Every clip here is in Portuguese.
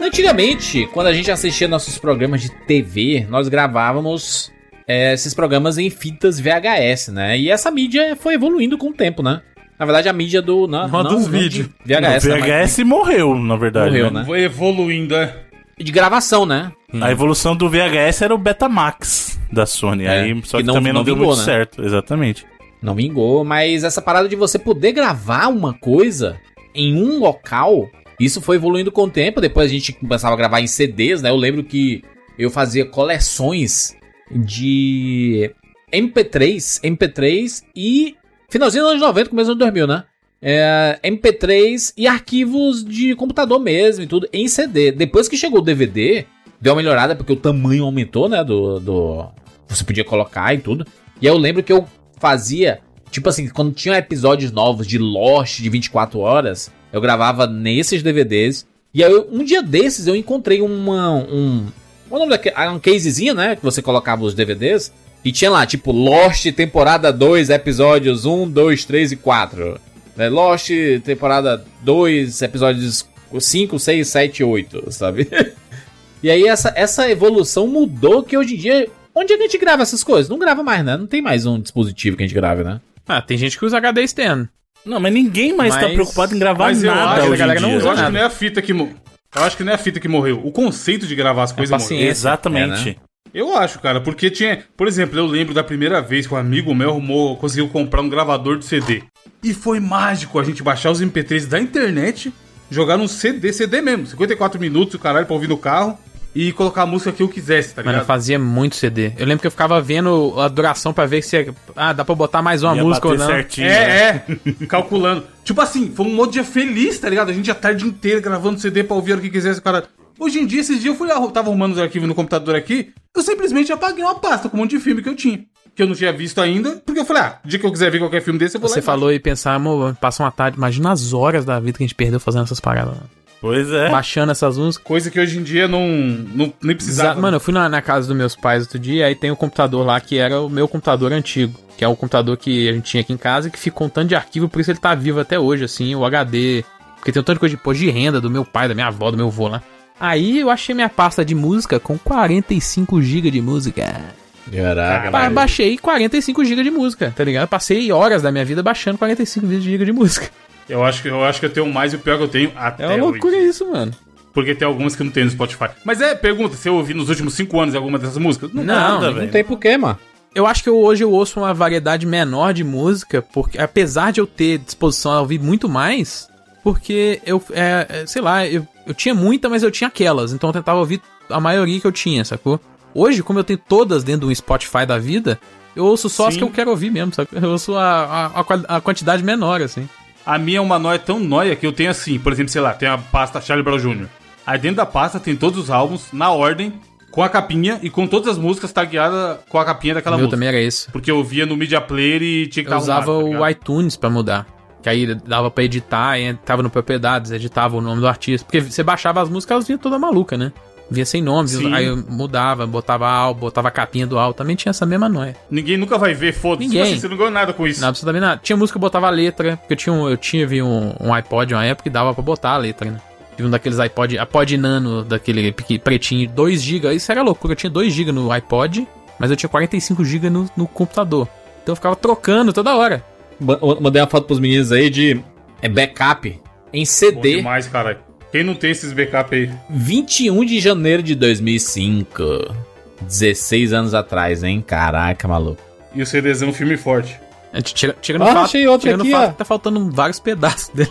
Antigamente, quando a gente assistia nossos programas de TV, nós gravávamos é, esses programas em fitas VHS, né? E essa mídia foi evoluindo com o tempo, né? Na verdade, a mídia do. Não, Não, dos vídeos. VHS. o né? VHS morreu, na verdade. Morreu, né? né? Foi evoluindo, é. De gravação, né? A evolução do VHS era o Betamax da Sony. É, aí, só que que, não- também não, não deu vingou, muito né? certo. Exatamente. Não vingou, mas essa parada de você poder gravar uma coisa em um local, isso foi evoluindo com o tempo. Depois a gente começava a gravar em CDs, né? Eu lembro que eu fazia coleções de MP3, MP3 e finalzinho dos anos 90, começo dos anos 2000, né? É, MP3 e arquivos de computador mesmo e tudo em CD. Depois que chegou o DVD, deu uma melhorada porque o tamanho aumentou, né? Do, do você podia colocar e tudo. E eu lembro que eu fazia, tipo assim, quando tinha episódios novos de Lost de 24 horas, eu gravava nesses DVDs. E aí um dia desses eu encontrei uma um qual o nome daquele? Um casezinho, né, que você colocava os DVDs e tinha lá, tipo Lost temporada 2, episódios 1, 2, 3 e 4. Né? Lost temporada 2, episódios 5, 6, 7 e 8, sabe? E aí essa, essa evolução mudou que hoje em dia. Onde é que a gente grava essas coisas? Não grava mais, né? Não tem mais um dispositivo que a gente grave, né? Ah, tem gente que usa HD externo. Não, mas ninguém mais tá Mas- preocupado em gravar Mas eu nada acho, hoje a galera em não dia. usa eu acho que não é a fita que Eu acho que não é a fita que morreu. O conceito de gravar as coisas morreu. Exatamente. Eu acho, cara, porque tinha. Por exemplo, eu lembro da primeira vez que um amigo meu arrumou, conseguiu comprar um gravador de CD. E foi mágico a gente baixar os MP3 da internet, jogar num CD, CD mesmo, 54 minutos, o caralho, pra ouvir no carro, e colocar a música que eu quisesse, tá Mano, eu ligado? fazia muito CD. Eu lembro que eu ficava vendo a duração pra ver se. Ah, dá pra botar mais uma Ia música ou não. certinho. né? É, é, calculando. Tipo assim, foi um modo dia feliz, tá ligado? A gente a tarde inteira gravando CD pra ouvir o que quisesse, cara. Hoje em dia, esses dias eu fui lá, eu tava arrumando os arquivos no computador aqui, eu simplesmente apaguei uma pasta com um monte de filme que eu tinha. Que eu não tinha visto ainda, porque eu falei, ah, o dia que eu quiser ver qualquer filme desse, eu vou lá Você baixo. falou e pensar, amor, passa uma tarde. Imagina as horas da vida que a gente perdeu fazendo essas paradas. Pois é. Baixando essas músicas. Coisa que hoje em dia não, não nem precisava. Exa- Mano, eu fui na, na casa dos meus pais outro dia, aí tem um computador lá que era o meu computador antigo. Que é o computador que a gente tinha aqui em casa e que ficou um tanto de arquivo, por isso ele tá vivo até hoje, assim, o HD. Porque tem um tanto de coisa de imposto de renda do meu pai, da minha avó, do meu avô lá. Aí eu achei minha pasta de música com 45 GB de música. Caraca, Ba- baixei 45 GB de música, tá ligado? Passei horas da minha vida baixando 45 GB de música. Eu acho, que, eu acho que eu tenho mais e o pior que eu tenho até É uma loucura hoje. isso, mano. Porque tem algumas que não tem no Spotify. Mas é, pergunta, se eu ouvi nos últimos 5 anos alguma dessas músicas? Não. Nada, Não, velho. Não tem porquê, mano. Eu acho que eu, hoje eu ouço uma variedade menor de música, porque apesar de eu ter disposição a ouvir muito mais, porque eu, é, é, sei lá, eu, eu tinha muita, mas eu tinha aquelas, então eu tentava ouvir a maioria que eu tinha, sacou? Hoje, como eu tenho todas dentro do Spotify da vida, eu ouço só as Sim. que eu quero ouvir mesmo, sabe? Eu ouço a, a, a quantidade menor, assim. A minha é uma nóia tão nóia que eu tenho assim, por exemplo, sei lá, tem a pasta Charlie Brown Jr. Aí dentro da pasta tem todos os álbuns, na ordem, com a capinha e com todas as músicas tagueadas com a capinha daquela meu música. também era isso. Porque eu via no Media Player e tinha que Eu usava arrumado, tá o iTunes pra mudar. Que aí dava pra editar, entrava no Propriedades, editava o nome do artista. Porque você baixava as músicas, elas vinham toda maluca, né? Vinha sem nome, Sim. aí eu mudava, botava álbum, botava a capinha do álbum. Também tinha essa mesma noia. Ninguém nunca vai ver, foda-se. Ninguém. Assim, você não ganhou nada com isso. Não, absolutamente nada. Tinha música que eu botava a letra, porque eu tinha, um, eu tinha vi um, um iPod uma época e dava pra botar a letra, né? Tive um daqueles iPod, iPod nano, daquele pretinho, 2GB. Isso era loucura, eu tinha 2GB no iPod, mas eu tinha 45GB no, no computador. Então eu ficava trocando toda hora. Ma- Mandei uma foto pros meninos aí de é, backup em Bom CD. demais, cara. Quem não tem esses backup aí? 21 de janeiro de 2005. 16 anos atrás, hein? Caraca, maluco. E o CDzão filme forte. Gente tira, tira no Ah, fato, achei outro aqui, fato ó. tá faltando vários pedaços dele.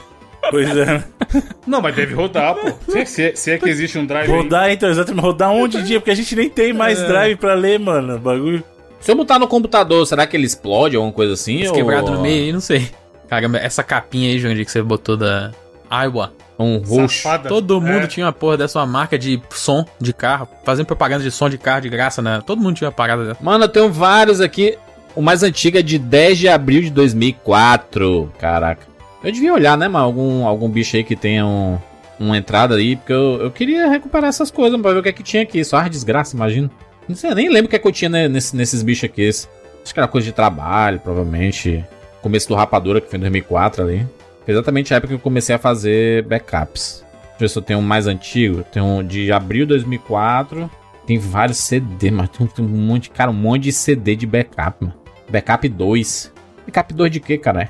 Pois é. Não, mas deve rodar, pô. Se, se é- se é que existe um drive aí. Rodar, então, exatamente. Rodar onde dia? Porque a gente nem tem mais drive pra ler, mano. Bagulho. Se eu botar no computador, será que ele explode ou alguma coisa assim? Esse ou- quebrado no meio aí, não sei. Caramba, essa capinha aí, Jandir, que você botou da Iowa. Um roxo. Safada. Todo mundo É. tinha uma porra dessa uma marca de som de carro, fazendo propaganda de som de carro de graça, né? Todo mundo tinha uma parada dessa. Mano, eu tenho vários aqui. O mais antigo é de 10 de abril de 2004. Caraca. Eu devia olhar, né, mano? Algum, algum bicho aí que tenha um, uma entrada aí. Porque eu, eu queria recuperar essas coisas pra ver o que é que tinha aqui. Só as desgraça, imagina. Não sei, eu nem lembro o que é que eu tinha né, nesse- nesses bichos aqui. Acho que era coisa de trabalho, provavelmente. Começo do Rapadura, que foi em 2004 ali. Foi exatamente a época que eu comecei a fazer backups. ver se eu tenho um mais antigo. Tem um de abril de 2004. Tem vários CD, mas tem, um monte, cara, um monte de CD de backup, mano. Backup 2. Backup 2 de quê, cara?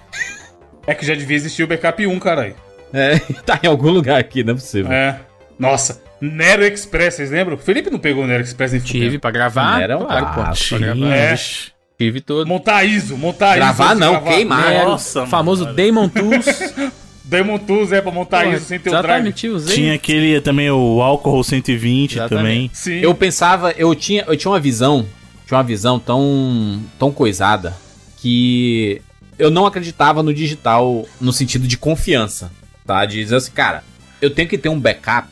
É que já devia existir o backup 1, caralho. É, tá em algum lugar aqui, não é possível. É. Nossa, Nero Express, vocês lembram? O Felipe não pegou o Nero Express nem Tive pra gravar. Era um claro, pô. clássico. Pra gravar. É. Tive todo. Montar ISO, montar Gravar ISO. não, queimar. Era Nossa, o famoso mano. Demon Tools. Demon Tools é pra montar Porra, ISO sem ter o drive. Tinha aquele também, o álcool 120 também. Exatamente. Sim. Eu pensava, eu tinha, eu tinha uma visão, tinha uma visão tão, tão coisada que eu não acreditava no digital no sentido de confiança, tá? De dizer assim, cara, eu tenho que ter um backup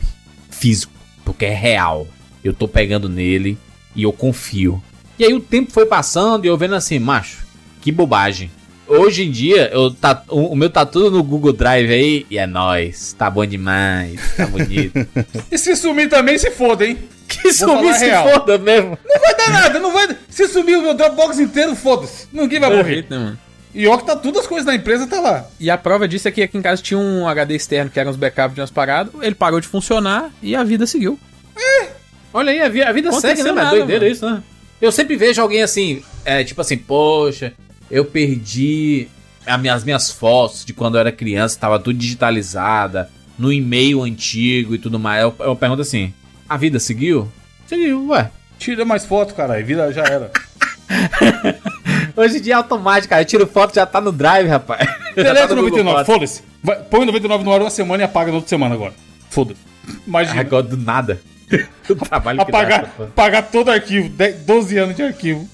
físico, porque é real. Eu tô pegando nele e eu confio. E aí o tempo foi passando e eu vendo assim, macho, que bobagem. Hoje em dia, eu tá, o, o meu tá tudo no Google Drive aí e é nóis. Tá bom demais, tá bonito. E se sumir também, se foda, hein? que sumir se real. foda mesmo. Não vai dar nada, não vai. Se sumir o meu Dropbox inteiro, foda-se. Ninguém vai morrer. Perfeito, né, mano? E ó que tá tudo as coisas da empresa, tá lá. E a prova disso é que aqui em casa tinha um HD externo que eram os backups de umas paradas, ele parou de funcionar e a vida seguiu. Olha aí, a, vi- a vida Aconteceu segue, né? Nada, é doideira mano. isso, né? Eu sempre vejo alguém assim, é, tipo assim, poxa, eu perdi as minhas, as minhas fotos de quando eu era criança, tava tudo digitalizada, no e-mail antigo e tudo mais. Eu, eu pergunto assim, a vida seguiu? Seguiu, ué. Tira mais foto, caralho. Vida já era. Hoje em dia é automático, cara. Eu tiro foto, já tá no drive, rapaz. Tá no Google 99, Fotos. foda-se. Põe o 99 no ar uma semana e apaga na outra semana agora. Foda-se. Imagina. Agora do nada. o trabalho que dá, apagar, apagar todo o arquivo. 10, 12 anos de arquivo.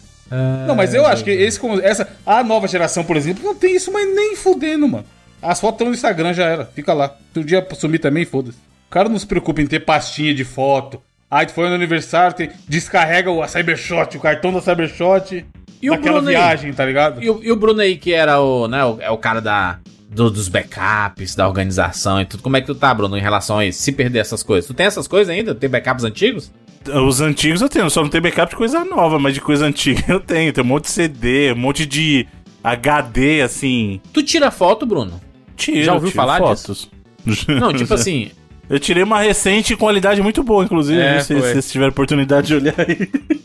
Não, mas eu acho que esse, essa, a nova geração, por exemplo, não tem isso, mas nem fudendo, mano. As fotos estão no Instagram, já era. Fica lá. Se um dia sumir também, foda-se. O cara não se preocupa em ter pastinha de foto. Aí tu foi no aniversário, tem- descarrega o a Cybershot, o cartão da Cybershot. E o Bruno aí? viagem, tá ligado? E o, e o Bruno aí, que era o, né, o, é o cara da, do- dos backups, da organização e tudo. Como é que tu tá, Bruno, em relação a isso? Se perder essas coisas. Tu tem essas coisas ainda? Tem backups antigos? Os antigos eu tenho, só não tenho backup de coisa nova, mas de coisa antiga eu tenho. Tem um monte de CD, um monte de HD, assim. Tu tira foto, Bruno? Tiro, Já ouviu tiro falar fotos. Não, tipo assim. Eu tirei uma recente com qualidade muito boa, inclusive. É, se vocês tiverem oportunidade de olhar aí.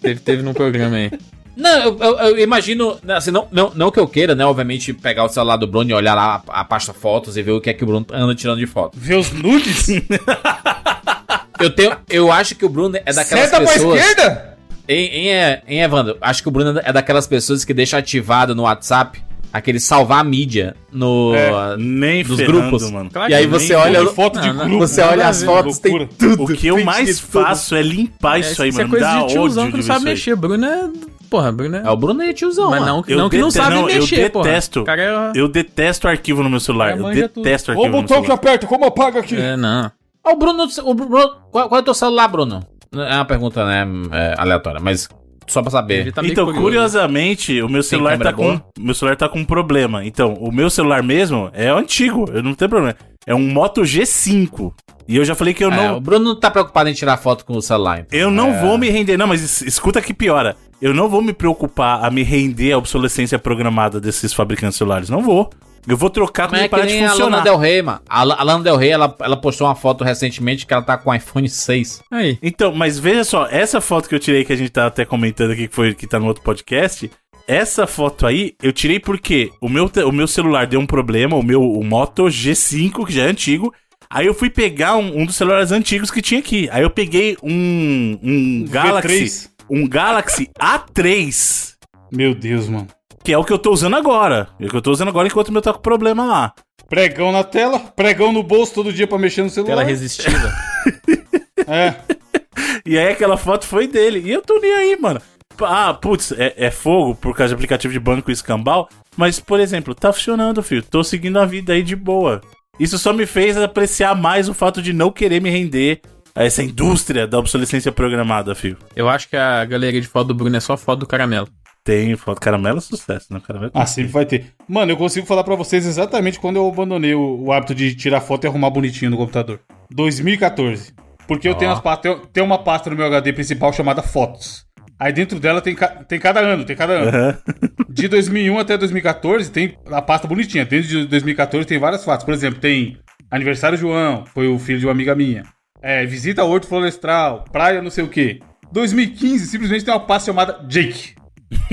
Teve, teve num programa aí. Não, eu, eu- eu imagino. Assim, não, não, não que eu queira, né? Obviamente, pegar o celular do Bruno e olhar lá a, a pasta fotos e ver o que é que o Bruno anda tirando de foto. Ver os nudes? Eu tenho. Eu acho que o Bruno é daquelas pra pessoas. esquerda? Em, em, em Evandro, acho que o Bruno é daquelas pessoas que deixa ativado no WhatsApp aquele salvar a mídia no. É, Nem Dos ferrando, grupos. mano. Claro e aí você olha. foto de Não, não, grupo. Você olha as fotos, tem loucura. tudo. O que eu mais tudo. faço é limpar isso aí, isso mano. é coisa Dá de tiozão que não sabe isso aí. mexer. Bruno é. Porra, Bruno é. É o Bruno aí, tiozão. Mas mano. não, Eu não que não sabe não, eu mexer, porra. detesto. O cara é. Eu detesto arquivo no meu celular. É, Eu tudo. detesto Ô, arquivo no meu botão que celular. aperta, como apaga aqui? É, não. Ah, o Bruno, o Bruno qual, qual é o teu celular, Bruno? É uma pergunta, né, é, aleatória, mas só pra saber. Ele tá então, curioso. curiosamente, o meu celular tá com meu celular tá com um problema. Então, o meu celular mesmo é antigo, eu não tenho problema. É um Moto G5. E eu já falei que eu É, não o Bruno não tá preocupado em tirar foto com o celular. então. eu não vou me render, não, mas es- escuta que piora. Eu não vou me preocupar a me render à obsolescência programada desses fabricantes de celulares, não vou. Eu vou trocar quando ele é que parar de nem a Lana funcionar. Del Rey, mano. A, a Lana Del Rey, ela, ela postou uma foto recentemente que ela tá com o iPhone 6. Aí. Então, mas veja só, essa foto que eu tirei que a gente tá até comentando aqui que foi que tá no outro podcast, essa foto aí eu tirei porque o meu, o meu celular deu um problema, o meu o Moto G5, que já é antigo. Aí eu fui pegar um, um dos celulares antigos que tinha aqui. Aí eu peguei um, um Galaxy, V3. um Galaxy A3, Meu Deus, mano. Que é o que eu tô usando agora. É o que eu tô usando agora enquanto o meu tá com problema lá. Pregão na tela, pregão no bolso todo dia pra mexer no celular. Tela resistiva. É. E aí aquela foto foi dele. E eu tô nem aí, mano. Ah, putz, é, é fogo por causa de aplicativo de banco e escambau. Mas, por exemplo, tá funcionando, filho. Tô seguindo a vida aí de boa. Isso só me fez apreciar mais o fato de não querer me render a essa indústria da obsolescência programada, filho. Eu acho que a galeria de foto do Bruno é só foto do caramelo. Tem foto. Caramelo é sucesso, né? Caramelo Ah, sempre vai ter. Mano, eu consigo falar pra vocês exatamente quando eu abandonei o, o hábito de tirar foto e arrumar bonitinho no computador. 2014. Porque eu tenho, as pastas, tenho, uma pasta no meu HD principal chamada Fotos. Aí dentro dela tem, ca- tem cada ano, tem cada ano. Aham. De 2001 até 2014 tem a pasta bonitinha. Dentro de 2014 tem várias fotos. Por exemplo, tem Aniversário João, foi o filho de uma amiga minha. É, visita Horto Florestal, praia não sei o quê. 2015, simplesmente tem uma pasta chamada Jake.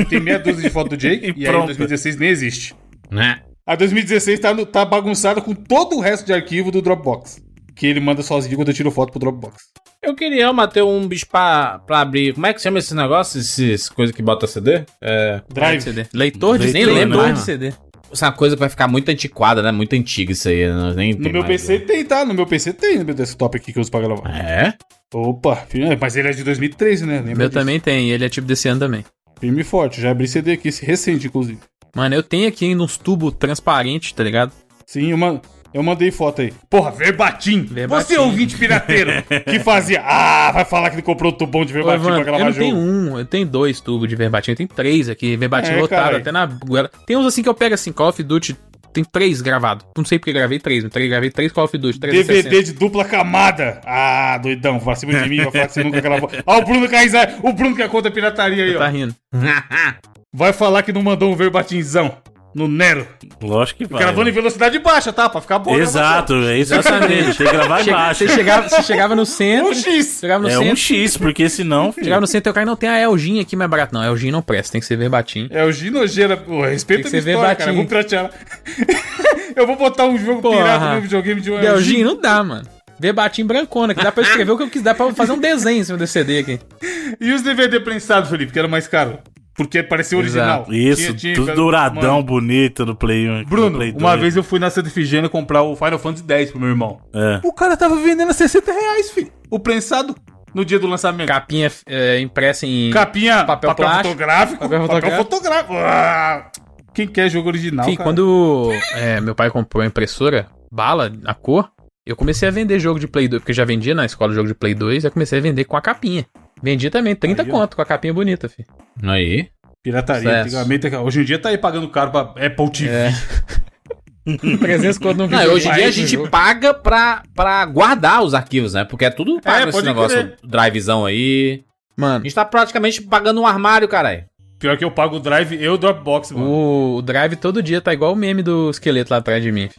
Tem meia dúzia de foto do Jake, E e, aí pronto. 2016 nem existe. Né? A 2016 tá, no- tá bagunçada com todo o resto de arquivo do Dropbox. Que ele manda sozinho quando eu tiro foto pro Dropbox. Eu queria Mateu, um bicho pra, pra abrir. Como é que chama esse negócio? Esses coisa que bota CD? É. Drive. CD. Leitor de, Nem leitor lembro mais, de CD. Essa coisa que vai ficar muito antiquada, né? Muito antiga isso aí. né? Nem No meu mais, PC né? tem, tá? No meu PC tem, no meu desktop aqui que eu uso pra gravar. É? Opa, mas ele é de 2013, né? Lembra Meu disso? também tem, ele é tipo desse ano também. Firme e forte. Já abri CD aqui, recente, inclusive. Mano, eu tenho aqui ainda uns tubos transparentes, tá ligado? Sim, eu, man- eu mandei foto aí. Porra, verbatim. Verbatim. Você ouvinte pirateiro que fazia. Ah, vai falar que ele comprou o tubão de Ô, verbatim Evandro, pra gravar eu não jogo. tenho um, eu tenho dois tubos de verbatim, eu tenho três aqui, verbatim É, lotado, caralho. até na goela. Tem uns assim que eu pego assim, Call of Duty, tem três gravados. Não sei porque gravei três, mas três, gravei três Call of Duty, 360. DVD de dupla camada. Ah, doidão, pra cima de mim, vai falar que você nunca gravou. Ó, o Bruno Caizar, o Bruno que é contra a pirataria aí, Tá ó. rindo. Vai falar que não mandou um verbatimzão no Nero. Lógico que vai. Gravando em velocidade baixa, tá? Pra ficar bom. Exato, é isso exatamente. Tem que gravar embaixo. Você chegava, você chegava no Um centro, X. chegava no É um centro, X, porque senão. filho, chegava no centro e o cara não tem a Elgin aqui mais barato. Não, Elgin não presta, tem que ser verbatim. É o Ginogeira. Pô, respeita a Tem minha que ser história, cara. Eu vou piratear. eu vou botar um jogo Porra. pirata no videogame de um Elgin não dá, mano. Verbatim brancona, que dá pra escrever o que eu quiser, dá pra fazer um desenho em cima desse CD aqui. E os DVD prensados, Felipe, que era mais caro? Porque parecia original. Exato. Isso, Tinha- tinha- tudo mano, douradão, bonito no Play 1. no Bruno, Play uma 2. vez eu fui na Santa Efigênia comprar o Final Fantasy X pro meu irmão. É. O cara tava vendendo a 60 reais, filho. O prensado no dia do lançamento. Capinha é, impressa em. Capinha, Papel papel, plástico, fotográfico. papel Papel, fotográfico. fotográfico. Ah, quem quer jogo original, Enfim, cara? quando é, meu pai comprou a impressora, bala, a cor, eu comecei a vender jogo de Play 2, porque já vendia na escola jogo de Play 2, eu comecei a vender com a capinha. Vendi também, 30 Aí, ó. conto, com a capinha bonita, filho. Aí. Pirataria. Antigamente, hoje em dia tá aí pagando caro pra Apple TV. É. 300 conto no Não, vídeo. hoje em dia a gente paga pra, pra guardar os arquivos, né? Porque é tudo pago É, esse negócio, crer. drivezão aí. A Mano, gente tá praticamente pagando um armário, caralho. Pior que eu pago o Drive e o Dropbox, mano. o, o Drive todo dia tá igual o meme do esqueleto lá atrás de mim.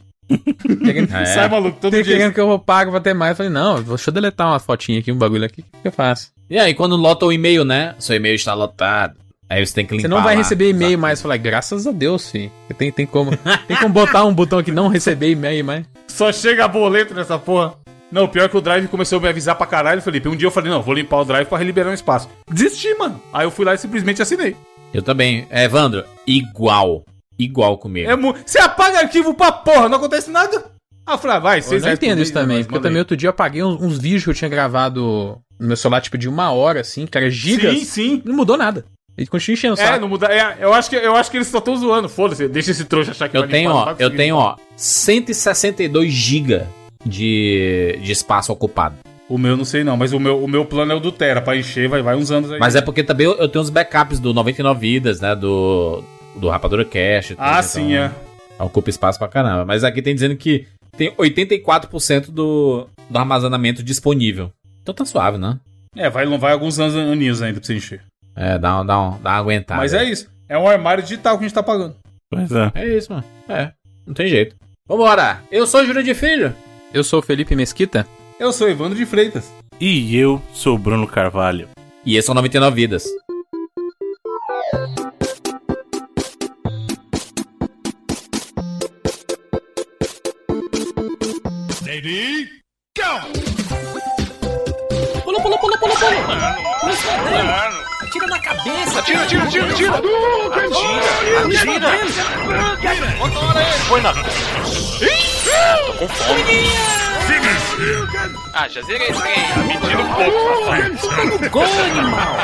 Querendo, É. Sai maluco, todo dia. querendo que eu pago pra ter mais. Eu falei, não, deixa eu deletar uma fotinha aqui, um bagulho aqui, o que eu faço? E aí, quando lota o e-mail, né? Seu e-mail está lotado. Aí você tem que limpar Você não vai lá receber e-mail mais. Eu falei, graças a Deus, filho. Tem, tem como. Tem como botar um botão aqui, não receber e-mail mais. Só chega boleto nessa porra. Não, pior que o Drive começou a me avisar pra caralho, Felipe. Um dia eu falei, não, vou limpar o Drive pra liberar um espaço. Desisti, mano. Aí eu fui lá e simplesmente assinei. Eu também. É, Evandro, igual. Igual comigo. É mu- Você apaga arquivo pra porra, não acontece nada. Ah, eu falei, ah, vai, Eu não reais por entendo isso também, mas porque manda também outro dia eu apaguei uns, uns vídeos que eu tinha gravado no meu celular, tipo, de uma hora, assim, que era gigas. Sim, sim. Não mudou nada. Ele continua enchendo o É, saco. não muda. É, eu, acho que, eu acho que eles só estão zoando. Foda-se, deixa esse trouxa achar que Eu vai tenho, limpar, ó, eu tenho, limpar. ó, 162 GB de, de espaço ocupado. O meu não sei não, mas o meu, o meu plano é o do Tera. Pra encher, vai, vai uns anos aí. Mas é porque também eu, eu tenho uns backups do 99 Vidas, né? Do, do Rapadura Cash. e tudo, Ah, então sim, é. Ocupa espaço pra caramba. Mas aqui tem dizendo que tem 84% do, do armazenamento disponível. Então tá suave, né? É, vai, vai alguns anos aninhos ainda pra você encher. É, dá, um- dá, um, dá uma aguentada. Mas é isso. É um armário digital que a gente tá pagando. Pois é. É isso, mano. É, não tem jeito. Vambora! Eu sou o Júlio de Filho. Eu sou o Felipe Mesquita. Eu sou Evandro de Freitas. E eu sou o Bruno Carvalho. E esse são 99 Vidas. Pula, pula, pula, pula, pula. Atira na cabeça. Atira, atira, atira, atira! Atira! Atira! Põe na. Tô com fome. Ah, já zerei esse trem. Tá mentindo um pouco, rapaz. Gol, animal.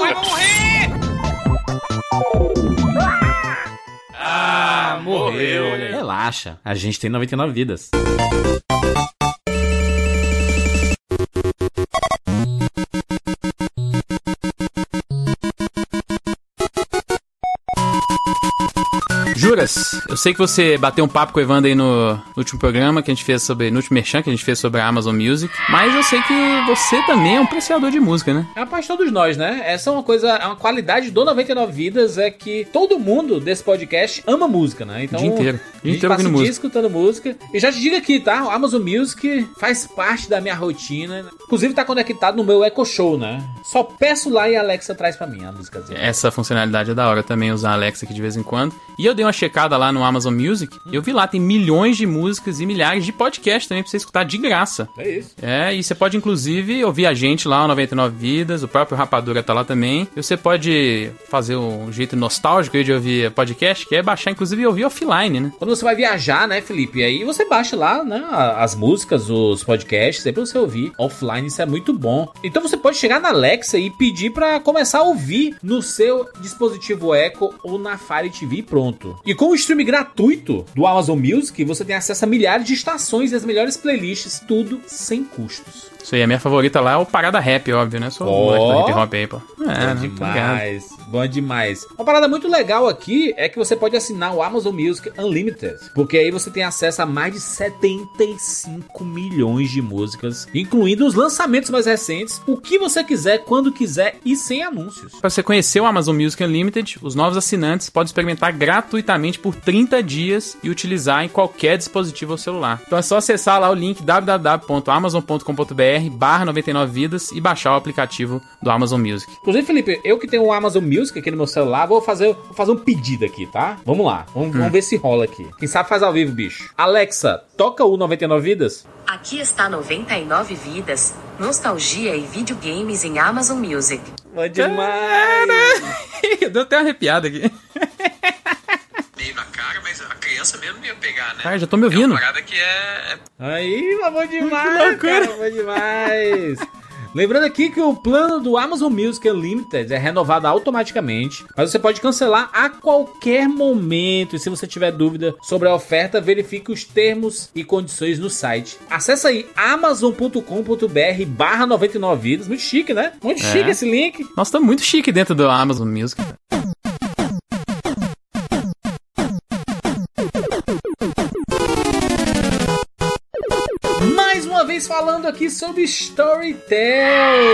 Vai morrer! Ah, morreu. Relaxa, a gente tem 99 vidas. Juras, Eu sei que você bateu um papo com o Evandro aí no, no último programa que a gente fez sobre. No último merchan que a gente fez sobre a Amazon Music. Mas eu sei que você também é um apreciador de música, né? É a parte de todos nós, né? Essa é uma coisa, é uma qualidade do 99 Vidas é que todo mundo desse podcast ama música, né? Então, O dia inteiro. Dia inteiro passa o dia música. escutando música. E já te digo aqui, tá? O Amazon Music faz parte da minha rotina. Inclusive tá conectado no meu Echo Show, né? Só peço lá e a Alexa traz pra mim a músicazinha. Essa funcionalidade é da hora também, usar a Alexa aqui de vez em quando. E eu dei uma checada lá no Amazon Music. E eu vi lá, tem milhões de músicas e milhares de podcasts também pra você escutar de graça. É isso. É, e você pode inclusive ouvir a gente lá, o 99 Vidas, o próprio Rapadura tá lá também. E você pode fazer um jeito nostálgico aí de ouvir podcast, que é baixar inclusive e ouvir offline, né? Quando você vai viajar, né, Felipe? Aí você baixa lá, né, as músicas, os podcasts, aí pra você ouvir offline, isso é muito bom. Então você pode chegar na Alexa e pedir pra começar a ouvir no seu dispositivo Echo ou na Fire TV pronto. E com o stream gratuito do Amazon Music, você tem acesso a milhares de estações e as melhores playlists, tudo sem custos. Isso aí, a minha favorita lá é o Parada Rap, óbvio, né? Sou o Ó. moleque do hip hop aí, pô. É, Bom né? Demais, bom demais. Uma parada muito legal aqui é que você pode assinar o Amazon Music Unlimited, porque aí você tem acesso a mais de 75 milhões de músicas, incluindo os lançamentos mais recentes, o que você quiser, quando quiser e sem anúncios. Para você conhecer o Amazon Music Unlimited, os novos assinantes podem experimentar gratuitamente por 30 dias e utilizar em qualquer dispositivo ou celular. Então é só acessar lá o link www.amazon.com.br barra 99 vidas e baixar o aplicativo do Amazon Music. Inclusive, Felipe, eu que tenho o Amazon Music aqui no meu celular, vou fazer, vou fazer um pedido aqui, tá? Vamos lá, vamos, vamos ver se rola aqui. Quem sabe faz ao vivo, bicho. Alexa, toca o 99 Vidas. Aqui está 99 vidas, nostalgia e videogames em Amazon Music. Bom demais! Deu até uma arrepiada aqui. meio na cara, mas a criança mesmo não ia pegar, né? Cara, já tô me É ouvindo. uma parada que é, é Aí, bom demais, cara, bom demais. Lembrando aqui que o plano do Amazon Music Unlimited é renovado automaticamente, mas você pode cancelar a qualquer momento. E se você tiver dúvida sobre a oferta, verifique os termos e condições no site. Acesse aí amazon.com.br barra 99 vidas. Muito chique, né? Muito É. chique esse link. Nossa, tá muito chique dentro do Amazon Music. Falando aqui sobre Storytel,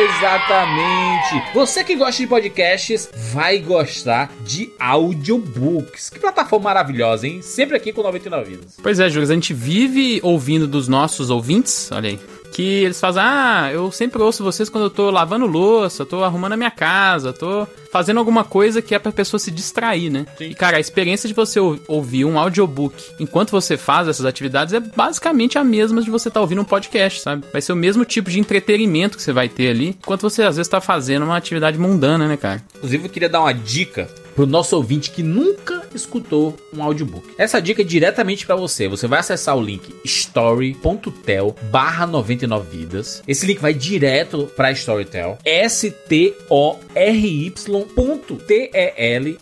exatamente. Você que gosta de podcasts vai gostar de audiobooks. Que plataforma maravilhosa, hein? Sempre aqui com 99 vidas. Pois é, Júlio, a gente vive ouvindo dos nossos ouvintes, olha aí, que eles fazem, ah, eu sempre ouço vocês quando eu tô lavando louça, tô arrumando a minha casa, tô fazendo alguma coisa que é pra pessoa se distrair, né? E, cara, a experiência de você ou- ouvir um audiobook enquanto você faz essas atividades é basicamente a mesma de você estar ouvindo um podcast, sabe? Vai ser o mesmo tipo de entretenimento que você vai ter ali, enquanto você às vezes tá fazendo uma atividade mundana, né, cara? Inclusive, eu queria dar uma dica pro nosso ouvinte que nunca escutou um audiobook. Essa dica é diretamente para você. Você vai acessar o link story.tel barra 99 vidas. Esse link vai direto para Storytel. S-T-O-R-Y.T-E-L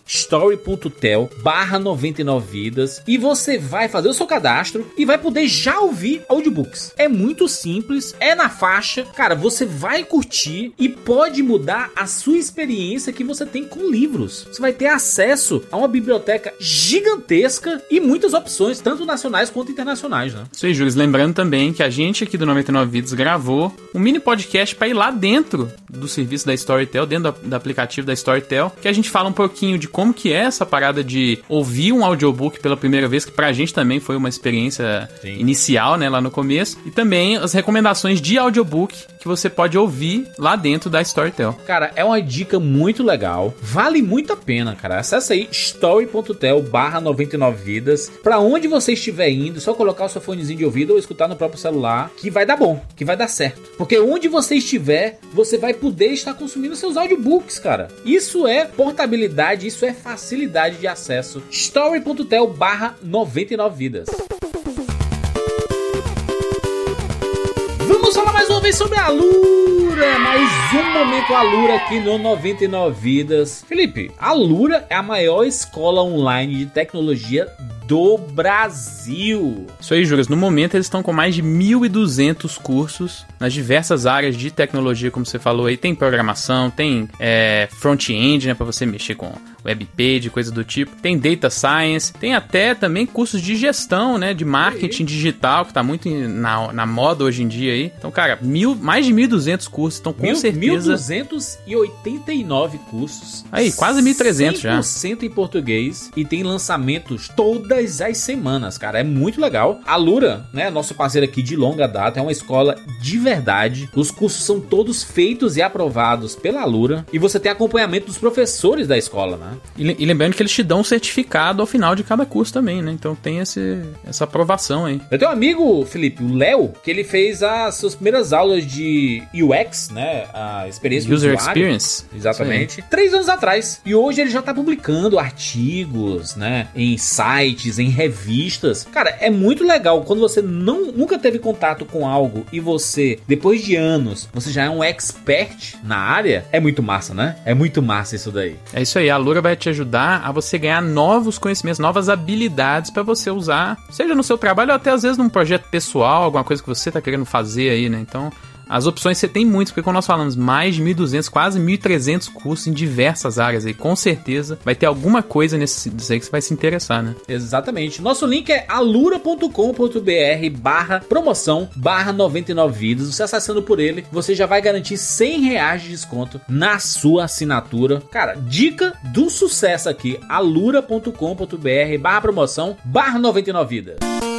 story.tel barra 99 vidas. E você vai fazer o seu cadastro e vai poder já ouvir audiobooks. É muito simples, é na faixa. Cara, você vai curtir e pode mudar a sua experiência que você tem com livros. Você vai ter acesso a uma biblioteca gigantesca e muitas opções, tanto nacionais quanto internacionais, né? Isso aí, Júlio. Lembrando também que a gente aqui do 99 Vídeos gravou um mini podcast pra ir lá dentro do serviço da Storytel, dentro da- do aplicativo da Storytel, que a gente fala um pouquinho de como que é essa parada de ouvir um audiobook pela primeira vez, que pra gente também foi uma experiência Sim. inicial, né, lá no começo, e também as recomendações de audiobook que você pode ouvir lá dentro da Storytel. Cara, é uma dica muito legal. Vale muito a pena, cara. Acesse aí story.tel barra 99 vidas. Pra onde você estiver indo, só colocar o seu fonezinho de ouvido ou escutar no próprio celular, que vai dar bom, que vai dar certo. Porque onde você estiver, você vai poder estar consumindo seus audiobooks, cara. Isso é portabilidade, isso é facilidade de acesso. story.tel barra 99 vidas. Vamos falar mais uma vez sobre a Lura. Mais um momento Alura aqui no 99 Vidas. Felipe, a Lura é a maior escola online de tecnologia do Brasil. Isso aí, Juras. No momento, eles estão com mais de 1.200 cursos nas diversas áreas de tecnologia, como você falou aí. Tem programação, tem é, front-end, né, para você mexer com webpage, coisa do tipo. Tem data science, tem até também cursos de gestão, né? De marketing digital, que tá muito na, na moda hoje em dia aí. Então, cara, mil, mais de 1.200 cursos. Então, com Mil- certeza. 1289 cursos. Aí, quase 1.300 já. 100% em português e tem lançamentos todas as semanas, cara. É muito legal. A Lura, né, nosso parceiro aqui de longa data, é uma escola de verdade. Os cursos são todos feitos e aprovados pela Lura e você tem acompanhamento dos professores da escola, né? E, e lembrando que eles te dão um certificado ao final de cada curso também, né? Então tem esse, essa aprovação aí. Eu tenho um amigo, Felipe, o Léo, que ele fez as suas primeiras aulas de UX, né? A experiência do User usuário. Experience. Exatamente. Três anos atrás. E hoje ele já tá publicando artigos, né? Em sites, em revistas. Cara, é muito legal quando você não, nunca teve contato com algo e você, depois de anos, você já é um expert na área. É muito massa, né? É muito massa isso daí. É isso aí, a Lura vai te ajudar a você ganhar novos conhecimentos, novas habilidades pra você usar, seja no seu trabalho ou até às vezes num projeto pessoal, alguma coisa que você tá querendo fazer aí, né? Então, as opções você tem muitas, porque quando nós falamos mais de 1.200, quase 1.300 cursos em diversas áreas aí, com certeza vai ter alguma coisa nesse aí que você vai se interessar, né? Exatamente. Nosso link é alura.com.br barra promoção barra 99 vidas. Você acessando por ele, você já vai garantir 100 reais de desconto na sua assinatura. Cara, dica do sucesso aqui, alura.com.br barra promoção barra 99 vidas.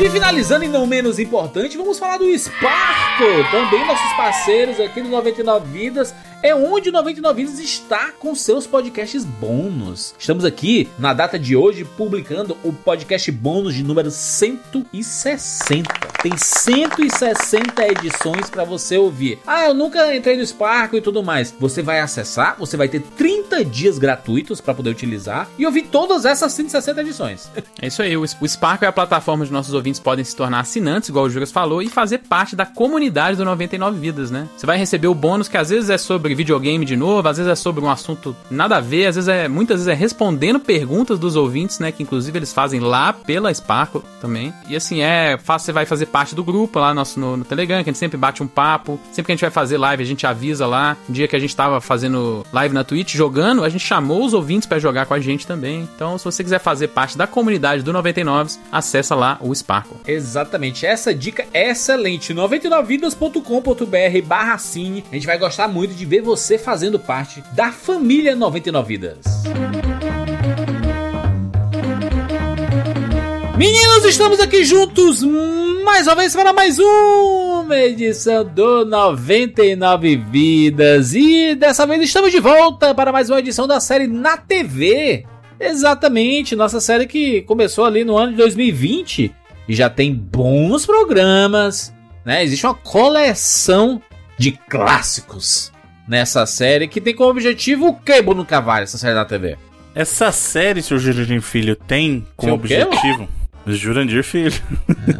E finalizando e não menos importante, vamos falar do Sparkle, também nossos parceiros aqui do 99 Vidas. É onde o 99 Vidas está com seus podcasts bônus. Estamos aqui na data de hoje publicando o podcast bônus de número 160. Tem 160 edições para você ouvir. Ah, eu nunca entrei no Sparkle e tudo mais. Você vai acessar, você vai ter 30 dias gratuitos para poder utilizar e ouvir todas essas 160 edições. É isso aí, o o Spark é a plataforma onde nossos ouvintes podem se tornar assinantes, igual o Juras falou, e fazer parte da comunidade do 99 Vidas, né? Você vai receber o bônus que às vezes é sobre videogame de novo, às vezes é sobre um assunto nada a ver, às vezes é, muitas vezes é respondendo perguntas dos ouvintes, né? Que inclusive eles fazem lá pela Sparkle também. E assim, é você vai fazer parte do grupo lá nosso, no, no Telegram, que a gente sempre bate um papo. Sempre que a gente vai fazer live, a gente avisa lá. Um dia que a gente tava fazendo live na Twitch jogando, a gente chamou os ouvintes pra jogar com a gente também. Então, se você quiser fazer parte da comunidade do 99, acessa lá o Sparkle. Exatamente, essa dica é excelente. 99vidas.com.br barra cine. A gente vai gostar muito de ver você fazendo parte da família 99 Vidas. Meninos, estamos aqui juntos mais uma vez para mais uma edição do 99 Vidas. E dessa vez estamos de volta para mais uma edição da série na TV. Exatamente, nossa série que começou ali no ano de 2020 e já tem bons programas, né? Existe uma coleção de clássicos nessa série que tem como objetivo o que, Bruno Cavalho, essa série da TV? Essa série, seu Jurandir Filho, tem como objetivo. Jurandir Filho.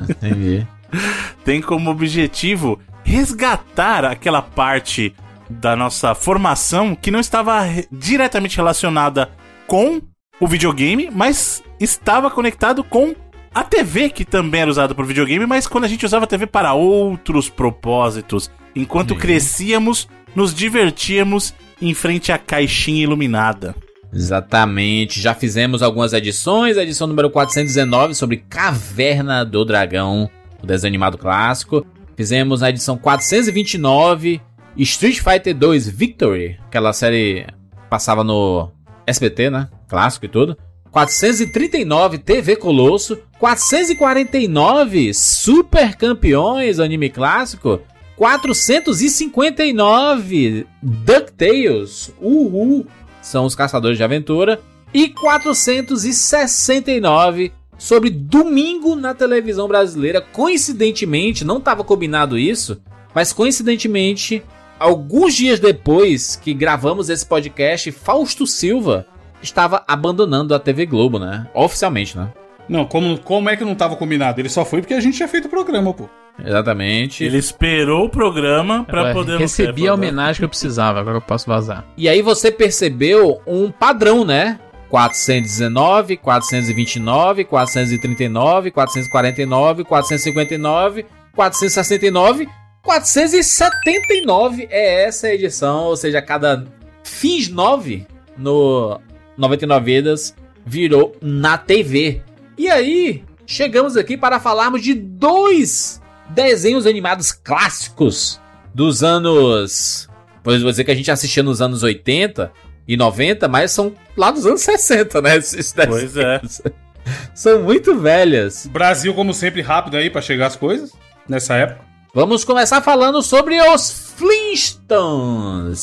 Entendi. tem como objetivo resgatar aquela parte da nossa formação que não estava re- diretamente relacionada com o videogame, mas estava conectado com a TV, que também era usada por videogame, mas quando a gente usava a TV para outros propósitos. Enquanto crescíamos, nos divertíamos em frente à caixinha iluminada. Exatamente, já fizemos algumas edições, a edição número 419 sobre Caverna do Dragão, o desenho animado clássico. Fizemos na edição 429 Street Fighter 2 Victory, aquela série passava no SBT, né? Clássico e tudo. 439 TV Colosso, 449 Super Campeões, anime clássico, 459 DuckTales, Uhu, são os caçadores de aventura, e 469 sobre domingo na televisão brasileira. Coincidentemente, não estava combinado isso, mas coincidentemente, alguns dias depois que gravamos esse podcast, Fausto Silva estava abandonando a TV Globo, né? Oficialmente, né? Não, como, como é que não tava combinado? Ele só foi porque a gente tinha feito o programa, pô. Exatamente. Ele esperou o programa para Eu poder... Recebi a homenagem que eu precisava, agora eu posso vazar. E aí você percebeu um padrão, né? 419, 429, 439, 449, 459, 469, 479 é essa edição, ou seja, cada fins 9 no 99 Vidas virou na TV. E aí, chegamos aqui para falarmos de dois desenhos animados clássicos dos anos. Pois vou dizer que a gente assistia nos anos 80 e 90, mas são lá dos anos 60, né? Esses Pois é. São muito velhas. Brasil, como sempre, rápido aí pra chegar as coisas. Nessa época. Vamos começar falando sobre os. Flintstones,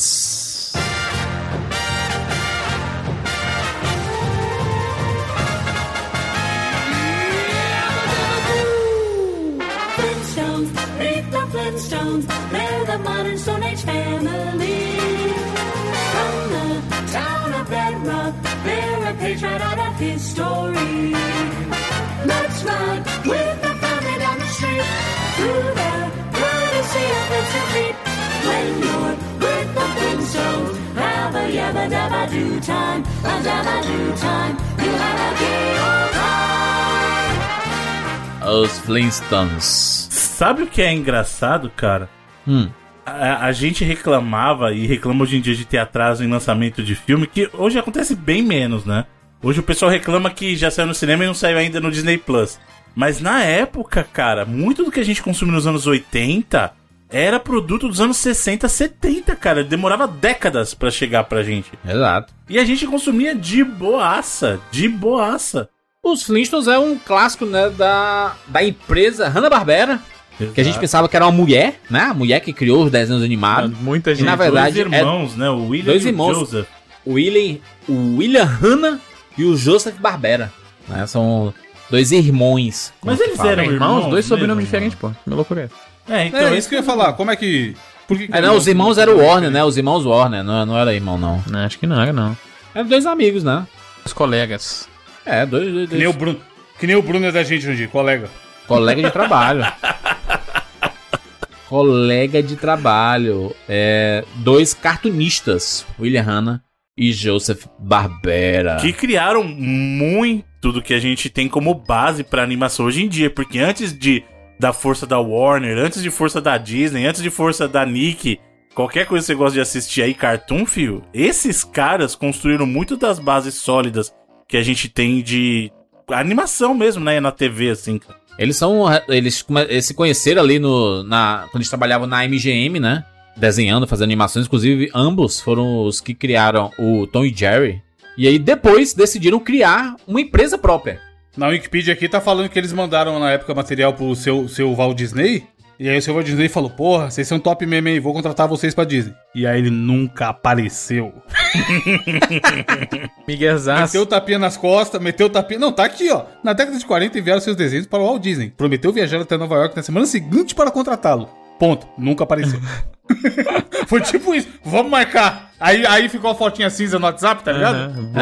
Flintstones. They're the modern Stone Age family. From the town of Bedrock, they're a page right out of history. Let's ride with the family down the street through the courtesy of feet. When you're with the Flintstones, have a yabba dabba do time, a dabba do time. You have a gay old time. Os Flintstones. Sabe o que é engraçado, cara? Hum. A, a gente reclamava e reclama hoje em dia de ter atraso em lançamento de filme, que hoje acontece bem menos, né? Hoje o pessoal reclama que já saiu no cinema e não saiu ainda no Disney Plus. Mas na época, cara, muito do que a gente consumiu nos anos 80 era produto dos anos 60, 70, cara. Demorava décadas pra chegar pra gente. Exato. E a gente consumia de boaça, de boaça. Os Flintstones é um clássico, né, da, da empresa Hanna-Barbera, que a gente pensava que era uma mulher, né? A mulher que criou os desenhos animados. Muita E gente. na verdade dois é irmãos, né? O William dois e o irmãos. Joseph. o William, o William Hanna e o Joseph Barbera. Né? São dois irmãos. Mas eles fala. eram É, irmãos, irmãos dois sobrenomes mesmo, diferentes, pô. Que loucura é essa? É, então é isso que eu ia falar. Como é que. Por que que É, não, os irmãos eram Warner, né? Os irmãos Warner, não, não era irmão, não. Não, acho que não era, não. Eram dois amigos, né? Os colegas. É, dois, dois, Que nem o dois Bruno. Que nem o Bruno é da gente, Jandir, colega. colega de trabalho. colega de trabalho. É, dois cartunistas, William Hanna e Joseph Barbera. que criaram muito do que a gente tem como base pra animação hoje em dia, porque antes de da força da Warner, antes de força da Disney, antes de força da Nick, qualquer coisa que você gosta de assistir aí, cartoon, fio, esses caras construíram muito das bases sólidas que a gente tem de animação mesmo, né, na TV, assim. cara. Eles são. Eles, come- eles se conheceram ali no. Na, quando eles trabalhavam na MGM, né? Desenhando, fazendo animações. Inclusive, ambos foram os que criaram o Tom e Jerry. E aí, depois, decidiram criar uma empresa própria. Na Wikipedia aqui tá falando que eles mandaram na época material pro seu, seu Walt Disney. E aí o seu Walt Disney falou: Porra, vocês são top meme aí, vou contratar vocês pra Disney. E aí ele nunca apareceu. Miguelzaço. Meteu o tapinha nas costas, meteu o tapinha. Não, tá aqui, ó. Na década de 40 enviaram seus desenhos para o Walt Disney. Prometeu viajar até Nova York na semana seguinte para contratá-lo. Ponto. Nunca apareceu. Foi tipo isso. Vamos marcar. Aí, aí ficou a fotinha cinza no WhatsApp, tá ligado? Não.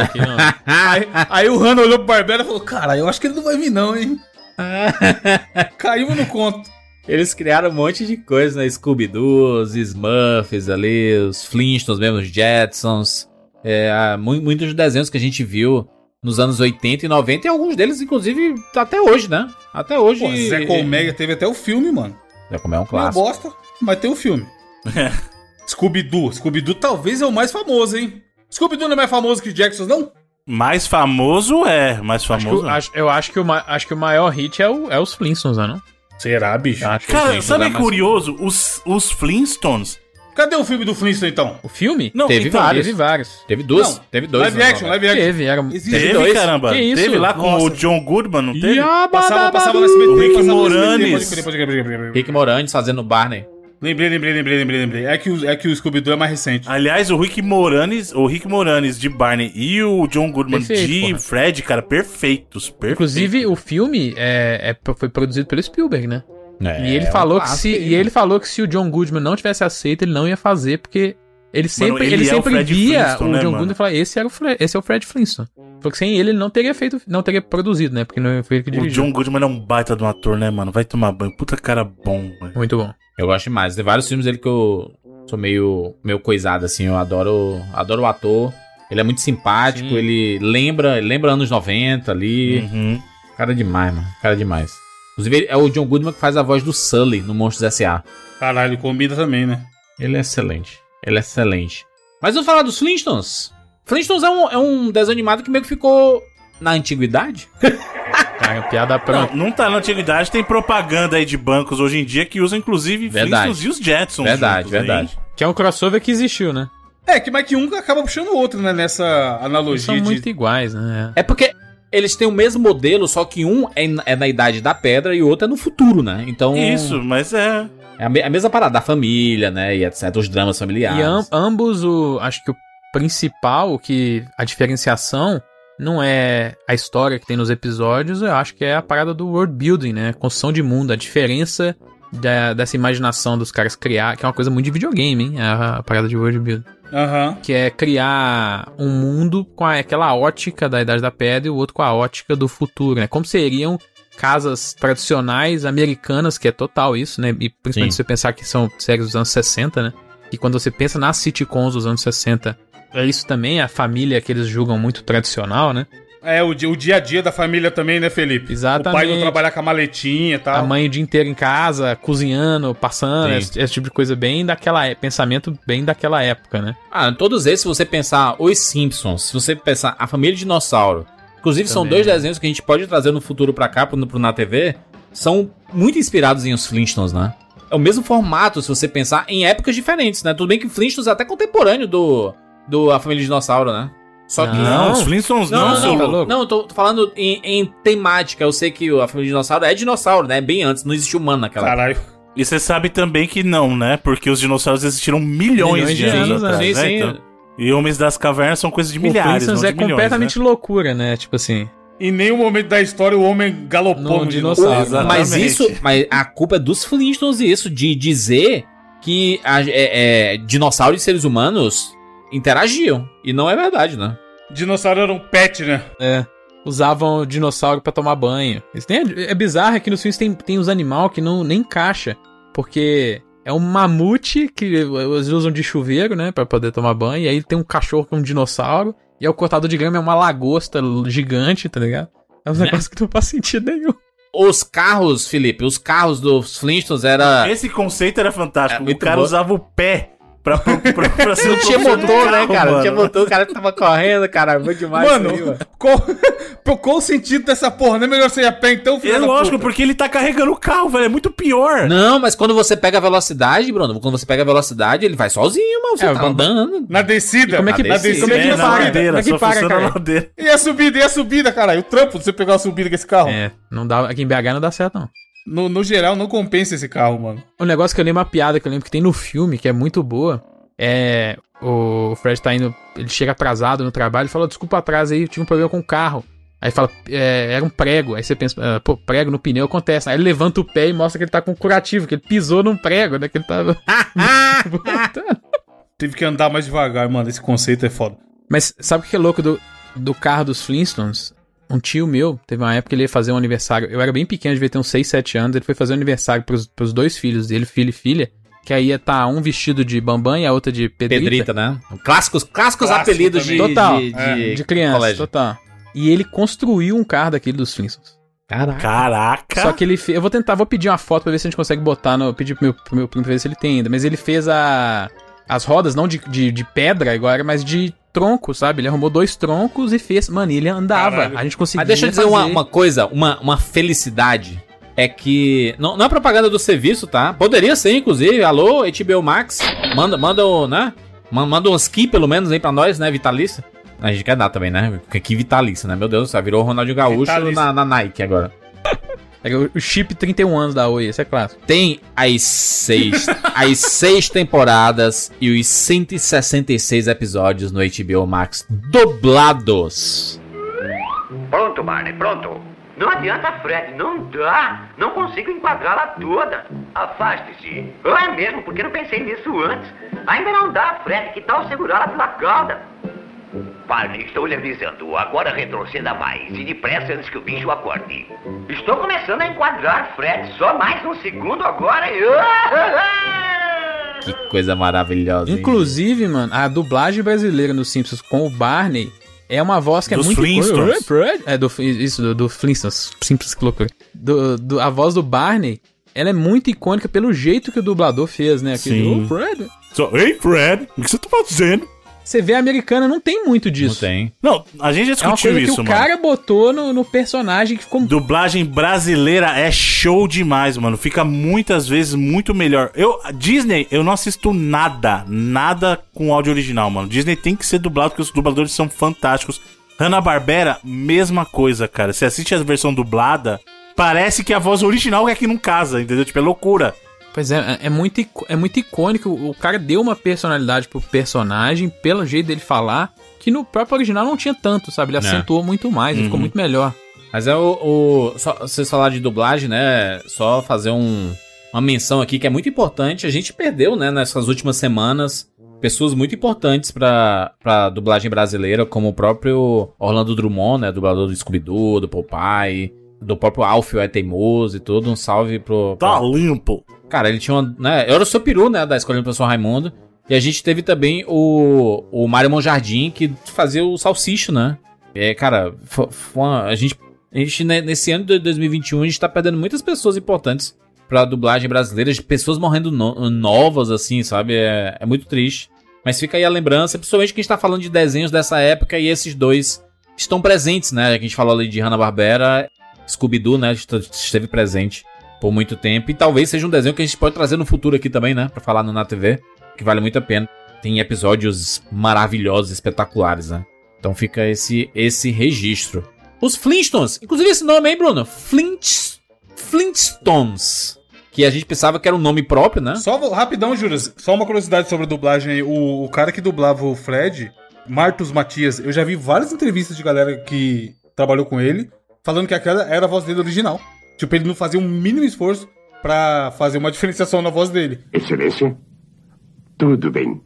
Aí, aí o Hannah olhou pro Barbera e falou: Cara, eu acho que ele não vai vir, não, hein? Caímos no conto. Eles criaram um monte de coisa, né? Scooby-Doo, os Smurfs ali, os Flintstones mesmo, os Jetsons. É, mu- muitos desenhos que a gente viu nos anos 80 e 90, e alguns deles, inclusive, até hoje, né? Até hoje. Pô, Zé Colmeia teve até o filme, mano. Zé Colmeia é um Não clássico. bosta, mas tem o filme. Scooby-Doo. Scooby-Doo talvez é o mais famoso, hein? Scooby-Doo não é mais famoso que Jackson, não? Mais famoso é, mais Acho que famoso. é. acho- eu acho que, o, acho que o maior hit é, o, é os Flintstones, né, não? Será, bicho? Acho Cara, sabe que mais- curioso? Os, os Flintstones. Cadê o filme do Flintstone, então? O filme? Não, Teve então, vários. Teve vários. Teve duas. Não, teve dois. live action, live action. Teve, era... Existe. Teve, dois? caramba. Que isso? Teve lá com Nossa. o John Goodman, não teve? Passava, passava no SBT. O Rick crer. Rick Moranis fazendo Barney. Lembrei, lembrei, lembrei, lembrei, lembrei. É que o, é que o Scooby-Doo é mais recente. Aliás, o Rick Moranis, o Rick Moranis de Barney e o John Goodman Perfeito, de porra. Fred, cara, perfeitos, perfeitos. Inclusive, o filme é, é- foi produzido pelo Spielberg, né? É, e ele um falou que clássico se e ele falou que se o John Goodman não tivesse aceito, ele não ia fazer porque ele sempre ele ele, é o sempre Fred via o né, John mano? Goodman e falava esse era o esse é o Fred Flintstone. Porque sem ele ele não teria feito, não teria produzido, né? Porque não foi ele que O dirigiu. John Goodman é um baita de um ator, né, mano? Vai tomar banho. Puta cara bom, velho. Muito bom. Eu gosto demais. Tem vários filmes dele que eu sou meio, meio coisado, assim. Eu adoro, adoro o ator. Ele é muito simpático, Sim. ele lembra, ele lembra anos 90 ali. Uhum. Cara demais, mano. Cara demais. Inclusive, é o John Goodman que faz a voz do Sully no Monstros S.A. Caralho, combina também, né? Ele é excelente. Ele é excelente. Mas vamos falar dos Flintstones. Flintstones é um, é um desenho animado que meio que ficou na antiguidade. Cara, piada pronta. Não, não tá na antiguidade, tem propaganda aí de bancos hoje em dia que usam inclusive Verdade. Flintstones e os Jetsons. Verdade, juntos aí. verdade. Que é um crossover que existiu, né? É, que mais que um acaba puxando o outro, né? Nessa Eles analogia são de. muito iguais, né? É porque eles têm o mesmo modelo, só que um é, na- é na idade da pedra e o outro é no futuro, né? Então. Isso, mas é. É a, me- a mesma parada da família, né? E etc. Os dramas familiares. E am- ambos, o, acho que o principal, o que a diferenciação não é a história que tem nos episódios, eu acho que é a parada do world building, né? Construção de mundo, a diferença da- dessa imaginação dos caras criar, que é uma coisa muito de videogame, hein? A, a parada de world building. Aham. Que é criar um mundo com a- aquela ótica da Idade da Pedra e o outro com a ótica do futuro, né? Como seriam casas tradicionais americanas, que é total isso, né? E principalmente Sim. se você pensar que são séries dos anos 60, né? E quando você pensa nas sitcoms dos anos 60, é isso também, a família que eles julgam muito tradicional, né? É, o, o dia a dia da família também, né, Felipe? Exatamente. O pai não trabalhar com a maletinha e A tal. mãe o dia inteiro em casa, cozinhando, passando, esse, esse tipo de coisa bem daquela é- pensamento bem daquela época, né? Ah, todos esses, se você pensar Os Simpsons, se você pensar A Família Dinossauro, inclusive são Também. dois desenhos que a gente pode trazer no futuro pra cá, pro, pro Na TV, são muito inspirados em Os Flintstones, né? É o mesmo formato, se você pensar em épocas diferentes, né? Tudo bem que Flintstones é até contemporâneo do, do A Família Dinossauro, né? Só que... Não, os Flintstones não, Não, não, não, tá não, eu tô, tô falando em, em temática. Eu sei que a família dinossauro é dinossauro, né? Bem antes, não existia humano naquela época. Caralho. E você sabe também que não, né? Porque os dinossauros existiram milhões, Milhões de de anos anos, né? atrás, Sim, né? sim. Então, e Homens das Cavernas são coisas de o milhares, Flintstones não é de milhões, completamente né? loucura, né? Tipo assim. Em nenhum momento da história o homem galopou No no, dinossauro. dinossauro. Mas Exatamente. isso, mas a culpa é dos Flintstones isso, de dizer que a- é- é, dinossauros e seres humanos interagiam. E não é verdade, né? Dinossauro era um pet, né? É. Usavam o dinossauro pra tomar banho. Isso nem é, é bizarro é que nos filmes tem, tem uns animais que não nem encaixa. Porque é um mamute que eles usam de chuveiro, né? Pra poder tomar banho. E aí tem um cachorro que é um dinossauro. E aí o cortador de grama é uma lagosta gigante, tá ligado? É um negócio que não faz sentido nenhum. Os carros, Felipe, os carros dos Flintstones era. Esse conceito era fantástico. É o cara bom. usava o pé pra, pra, pra, pra ser Não o tinha motor, né, cara? Não mano. tinha motor, o cara tava correndo, cara. Muito demais. Mano, isso aí, mano. qual, qual o sentido dessa porra? Não é melhor você ir a pé então, filho É da lógico, puta? porque ele tá carregando o carro, velho. É muito pior. Não, mas quando você pega a velocidade, Bruno, quando você pega a velocidade, ele vai sozinho, mano. Você É, tá vamos- andando. Na descida. como é que- na descida? como é que É, e a na para? subida. ladeira, Como é que para, cara? E a subida, e a subida, caralho. O trampo de você pegar a subida com esse carro. É, não dá, aqui em BH não dá certo, não. No, no geral, não compensa esse carro, mano. Um negócio que eu lembro, uma piada que eu lembro que tem no filme, que é muito boa, é. O Fred tá indo. Ele chega atrasado no trabalho e fala: Desculpa atraso aí, eu tive um problema com o carro. Aí fala, é, era um prego. Aí você pensa, ah, pô, prego no pneu acontece. Aí ele levanta o pé e mostra que ele tá com curativo, que ele pisou num prego, né? Que ele tava. Teve que andar mais devagar, mano. Esse conceito é foda. Mas sabe o que é louco do, do carro dos Flintstones? Um tio meu, teve uma época que ele ia fazer um aniversário. Eu era bem pequeno, devia ter uns 6, 7 anos. Ele foi fazer um aniversário pros, pros dois filhos dele, filho e filha. Que aí ia estar um vestido de bambam e a outra de pedrita. Pedrita, né? Clássicos, clássicos Clássico apelidos de. Total. de, de, É, De criança, colégio. total. E ele construiu um carro daquele dos Flintstones. Caraca. Caraca. Só que ele fez. Eu vou tentar, vou pedir uma foto pra ver se a gente consegue botar no. Pedir pro meu, pro meu primo pra ver se ele tem ainda. Mas ele fez a. As rodas, não de, de, de pedra agora, mas de tronco, sabe? Ele arrumou dois troncos e fez. Mano, ele andava. Caralho. A gente conseguia. Mas deixa eu dizer uma, fazer. uma coisa, uma, uma felicidade. É que. Não, não é propaganda do serviço, tá? Poderia ser, inclusive. Alô, HBO Max. Manda, manda o, né? Ma- Manda uns aqui, pelo menos, aí pra nós, né? Vitalício. A gente quer dar também, né? Porque aqui vitalício, né? Meu Deus do céu, virou o Ronaldinho Gaúcho na, na Nike agora. É o o chip 31 anos da Oi, esse é clássico. Tem as seis, as seis temporadas e os 166 episódios no HBO Max dublados. Pronto, Barney, pronto. Não adianta, Fred, não dá. Não consigo enquadrá-la toda. Afaste-se. Ah, é mesmo, porque não pensei nisso antes. Ainda não dá, Fred, que tal segurá-la pela cauda? Barney, estou lhe avisando. Agora retroceda mais e depressa antes que o bicho acorde. Estou começando a enquadrar, Fred. Só mais um segundo agora e... Que coisa maravilhosa. hein? Inclusive, mano, a dublagem brasileira nos Simpsons com o Barney é uma voz que é Dos muito Flintstones. É, do, isso, do, do Flintstones. Simples que loucura. Do, do- a voz do Barney, ela é muito icônica pelo jeito que o dublador fez, né? Aquele, Sim. "Oh, Fred." Só, Ei, Fred, o que você tá fazendo? Você vê a americana, não tem muito Não disso. tem. Não, a gente já É uma discutiu coisa isso, que o mano. cara botou no, no personagem que ficou Dublagem brasileira é show demais, mano. Fica muitas vezes muito melhor. Eu, Disney, eu não assisto nada, nada com áudio original, mano. Disney tem que ser dublado porque os dubladores são fantásticos. Hanna-Barbera, mesma coisa, cara. Você assiste a versão dublada, parece que a voz original é que não casa, entendeu? Tipo, é loucura. Pois é, é muito, ico- é muito icônico. O cara deu uma personalidade pro personagem, pelo jeito dele falar, que no próprio original não tinha tanto, sabe? Ele É. acentuou muito mais, ele ficou muito melhor. Mas é o. o só, vocês falaram de dublagem, né? Só fazer um, uma menção aqui que é muito importante. A gente perdeu, né, nessas últimas semanas, pessoas muito importantes pra, pra dublagem brasileira, como o próprio Orlando Drummond, né? Dublador do Scooby-Doo, do Popeye, do próprio Alfio é Teimoso e tudo. Um salve pro. Tá pro- limpo. Cara, ele tinha uma. Né, era o seu peru, né? Da escola do professor Raimundo. E a gente teve também o, o Mário Monjardim, que fazia o Salsicho, né? É, cara, uma- a gente, a gente, né, nesse ano de 2021, a gente tá perdendo muitas pessoas importantes pra dublagem brasileira, de pessoas morrendo no- novas, assim, sabe? É, é muito triste. Mas fica aí a lembrança, principalmente que a gente tá falando de desenhos dessa época e esses dois estão presentes, né? A gente falou ali de Hanna-Barbera, Scooby-Doo, né? est- Esteve presente por muito tempo. E talvez seja um desenho que a gente pode trazer no futuro aqui também, né? Pra falar no Na TV, que vale muito a pena. Tem episódios maravilhosos, espetaculares, né? Então fica esse, esse registro. Os Flintstones, inclusive esse nome aí, Bruno, Flint, Flintstones, que a gente pensava que era um nome próprio, né? Só rapidão, Juras, só uma curiosidade sobre a dublagem aí. O, o cara que dublava o Fred, Marcos Matias, eu já vi várias entrevistas de galera que trabalhou com ele, falando que aquela era a voz dele original. Tipo, ele não fazia um mínimo esforço pra fazer uma diferenciação na voz dele. Excelência? Tudo bem.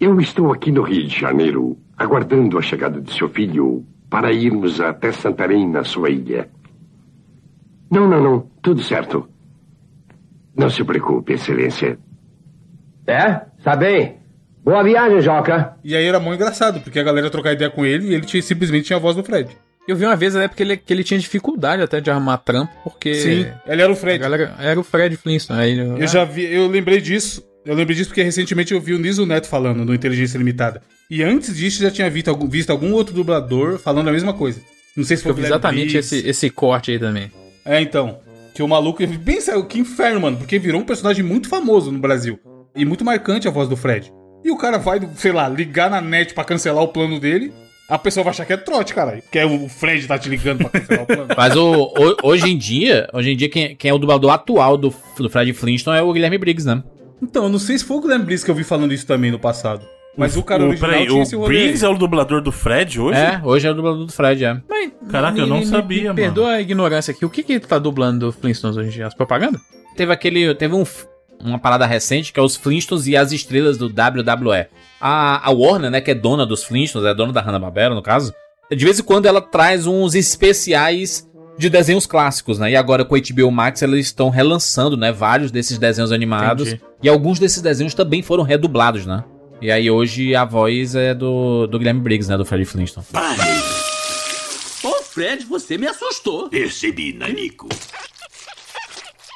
Eu estou aqui no Rio de Janeiro, aguardando a chegada de seu filho para irmos até Santarém, na sua ilha. Não, não, não. Tudo certo. Não se preocupe, Excelência. É? Tá bem. Boa viagem, Joca. E aí era muito engraçado, porque a galera ia trocar ideia com ele e ele tinha- simplesmente tinha a voz do Fred. Eu vi uma vez na época que ele, que ele tinha dificuldade até de arrumar trampo, porque. Sim, ele era o Fred. galera, era o Fred Flintstone. Aí, ele- Eu já vi, eu lembrei disso. Eu lembrei disso porque recentemente eu vi o Niso Neto falando no Inteligência Limitada. E antes disso já tinha visto, algum- visto algum outro dublador falando a mesma coisa. Não sei se foi Eu vi exatamente esse, esse corte aí também. É, então. Que o maluco. Pensa, que inferno, mano. Porque virou um personagem muito famoso no Brasil. E muito marcante a voz do Fred. E o cara vai, sei lá, ligar na net pra cancelar o plano dele. A pessoa vai achar que é trote, caralho. Porque o Fred tá te ligando pra cancelar o plano. Mas o, o- hoje em dia, hoje em dia quem, quem é o dublador atual do, do Fred Flintstone é o Guilherme Briggs, né? Então, eu não sei se foi o Guilherme Briggs que eu vi falando isso também no passado. Mas o, cara o, original peraí, tinha o esse rolê. Briggs é o dublador do Fred hoje? É, hoje é o dublador do Fred, é. Mas, Caraca, eu não sabia, mano. Perdoa a ignorância aqui. O que que tá dublando do Flintstones hoje em dia? As propagandas? Teve aquele. Teve um, uma parada recente que é os Flintstones e as estrelas do WWE. A, a Warner, né, que é dona dos Flintstones, é dona da Hanna-Barbera, no caso, de vez em quando ela traz uns especiais de desenhos clássicos, né? E agora com a HBO Max eles estão relançando, né, vários desses desenhos animados. Entendi. E alguns desses desenhos também foram redublados, né? E aí hoje a voz é do, do Guilherme Briggs, né, do Fred Flintstone. Ô, Fred, você me assustou. Percebi, Nanico.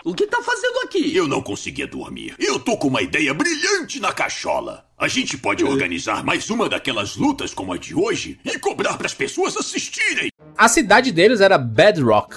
O que tá fazendo aqui? Eu não conseguia dormir. Eu tô com uma ideia brilhante na cachola. A gente pode organizar mais uma daquelas lutas como a de hoje e cobrar pras pessoas assistirem. A cidade deles era Bedrock.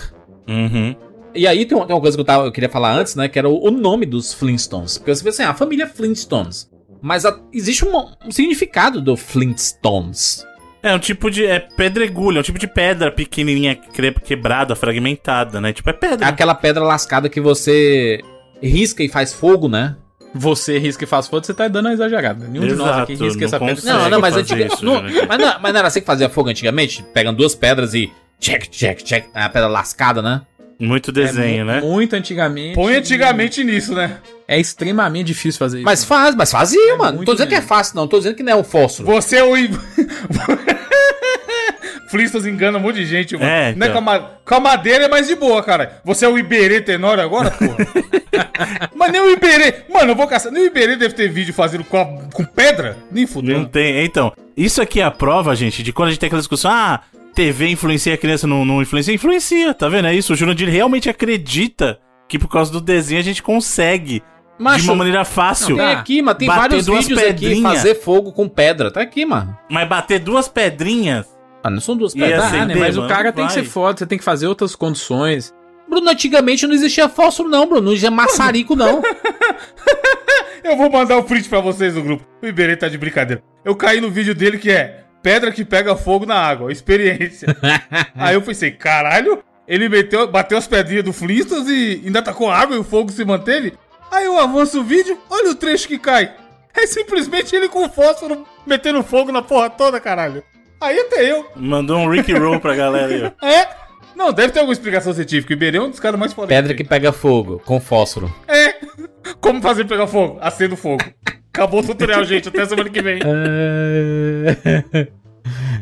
Uhum. E aí tem uma, tem uma coisa que eu, tava- eu queria falar antes, né? Que era o, o nome dos Flintstones. Porque você vê assim, a família Flintstones. Mas a- existe um, um significado do Flintstones. É um tipo de. É pedregulho, é um tipo de pedra pequenininha, cre- quebrada, fragmentada, né? Tipo, é É pedra. aquela pedra lascada que você risca e faz fogo, né? Você risca e faz foto, você tá dando uma exagerada. Nenhum de nós Exato, aqui risca não essa pedra. Não, não, mas fazer antiga, isso, não, mas, não, mas não era assim que fazia fogo antigamente? Pegando duas pedras e. Check, check, check. A pedra lascada, né? Muito desenho, É né? Muito antigamente. Põe antigamente nisso, né? É extremamente difícil fazer isso. Mas faz, mas fazia, mano. Não muito tô dizendo que é fácil, não. Tô dizendo que não é um fósforo. Você é o. Flintstones engana um monte de gente, mano. É, Não é então. com, a com a madeira é mais de boa, cara. Você é o Iberê Tenório agora, porra? Mas nem o Iberê. Mano, eu vou caçar. Nem o Iberê deve ter vídeo fazendo com, a- com pedra. Nem Não fudeu. tem. Então, isso aqui é a prova, gente, de quando a gente tem aquela discussão, ah, TV influencia a criança, não, não influencia. Influencia, tá vendo? É isso. O Jurandir realmente acredita que por causa do desenho a gente consegue, de Macho, uma maneira fácil, Tem aqui, mas tem bater vários duas vídeos aqui, pedrinhas. fazer fogo com pedra. Tá aqui, mano. mas bater duas pedrinhas. Ah, não são duas pedras. Ah, né? Mas mano, o cara tem que ser foda, você tem que fazer outras condições. Bruno, antigamente não existia fósforo, não, Bruno. Não existia maçarico, não. Eu vou mandar o print pra vocês no grupo. O Iberê tá de brincadeira. Eu caí no vídeo dele que é pedra que pega fogo na água. Experiência. Aí eu pensei, caralho, ele meteu, bateu as pedrinhas do Flintstones e ainda tá com água e o fogo se manteve. Aí eu avanço o vídeo, olha o trecho que cai. É simplesmente ele com fósforo metendo fogo na porra toda, caralho. Aí até eu. Mandou um Rick Roll pra galera aí, ó. É? Não, deve ter alguma explicação científica. O Iberê é um dos caras mais foda. Pedra que pega fogo, com fósforo. É. Como fazer pegar fogo? Acendo fogo. Acabou o tutorial, gente. Até semana que vem. É.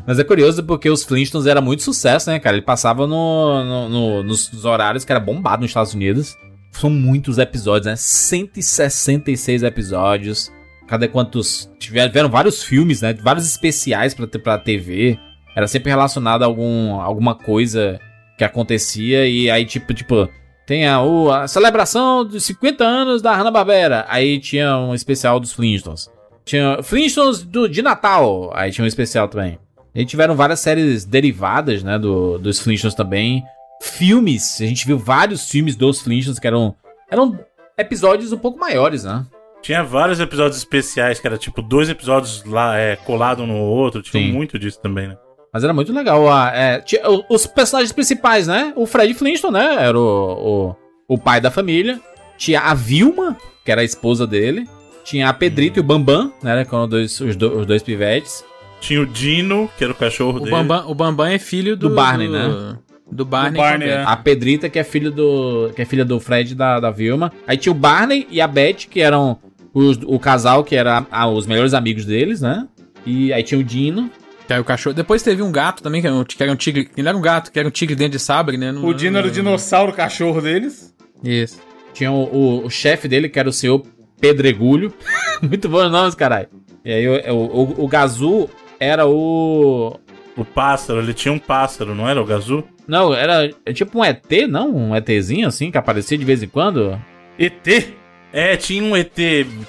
Mas é curioso porque os Flintstones era muito sucesso, né, cara? Ele passava no, no- no- nos horários que era bombado nos Estados Unidos. São muitos episódios, né? 166 episódios. Cada quantos. Tiveram, vários filmes, né? Vários especiais pra, pra TV. Era sempre relacionado a algum, alguma coisa que acontecia. E aí, tipo, tipo. Tem a, o- a celebração dos 50 anos da Hanna-Barbera. Aí tinha um especial dos Flintstones. Tinha Flintstones do, de Natal. Aí tinha um especial também. E tiveram várias séries derivadas, né? Do, dos Flintstones também. Filmes. A gente viu vários filmes dos Flintstones que eram. Eram episódios um pouco maiores, né? Tinha vários episódios especiais, que era tipo dois episódios lá é, colado no outro. Tinha Sim. muito disso também, né? Mas era muito legal. ah, é, tinha o- os personagens principais, né? O Fred Flintstone, né? Era o, o, o pai da família. Tinha a Vilma, que era a esposa dele. Tinha a Pedrita e o Bambam, né? Que eram dois, os, do- os dois pivetes. Tinha o Dino, que era o cachorro O dele. Bambam, o Bambam é filho do, Do Barney, né? Do Barney. Do Barney, é. A Pedrita, que é filho do. que é filha do Fred e da, da Vilma. Aí tinha o Barney e a Beth, que eram os- o casal que era ah, os melhores amigos deles, né? E aí tinha o Dino. Que era o cachorro. Depois teve um gato também, que era um, que era um tigre. Ele era um gato, que era um tigre dentro de sabre, né? Não- O Dino era o dinossauro cachorro deles. Isso. Tinha o, o- o chefe dele, que era o senhor Pedregulho. Muito bom nomes, caralho. E aí o, o, o, o Gazu era o. O pássaro, ele tinha um pássaro, não era o Gazu? Não, era é tipo um ET, não? Um ETzinho assim, que aparecia de vez em quando. ET? É, tinha um ET,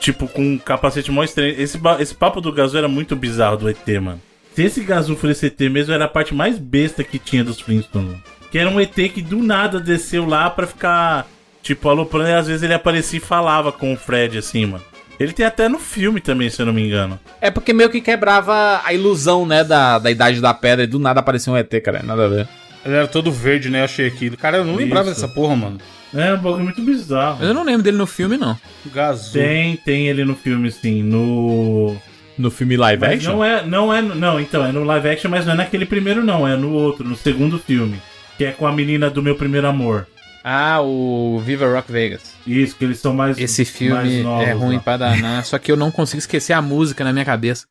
tipo, com um capacete mó estranho. Esse, esse papo do Gazu era muito bizarro do ET, mano. Se esse Gazu fosse ET mesmo, era a parte mais besta que tinha dos Flintstones. Que era um ET que do nada desceu lá pra ficar, tipo, aloprando e às vezes ele aparecia e falava com o Fred, assim, mano. Ele tem até no filme também, se eu não me engano. É porque meio que quebrava a ilusão, né, da, da idade da pedra e do nada aparecia um ET, cara. Nada a ver. Ele era todo verde, né? Eu achei aquilo. Cara, eu não lembrava Isso. dessa porra, mano. É um bagulho muito bizarro. Mas eu não lembro dele no filme, não. Gazu. Tem, tem ele no filme, sim, no... No filme live Mas action? não é, não é, não, então, é no live action, mas não é naquele primeiro não, é no outro, no segundo filme. Que é com a menina do meu primeiro amor. Ah, o Viva Rock Vegas. Isso, que eles são mais Esse mais filme novos é ruim lá. pra danar, só que eu não consigo esquecer a música na minha cabeça.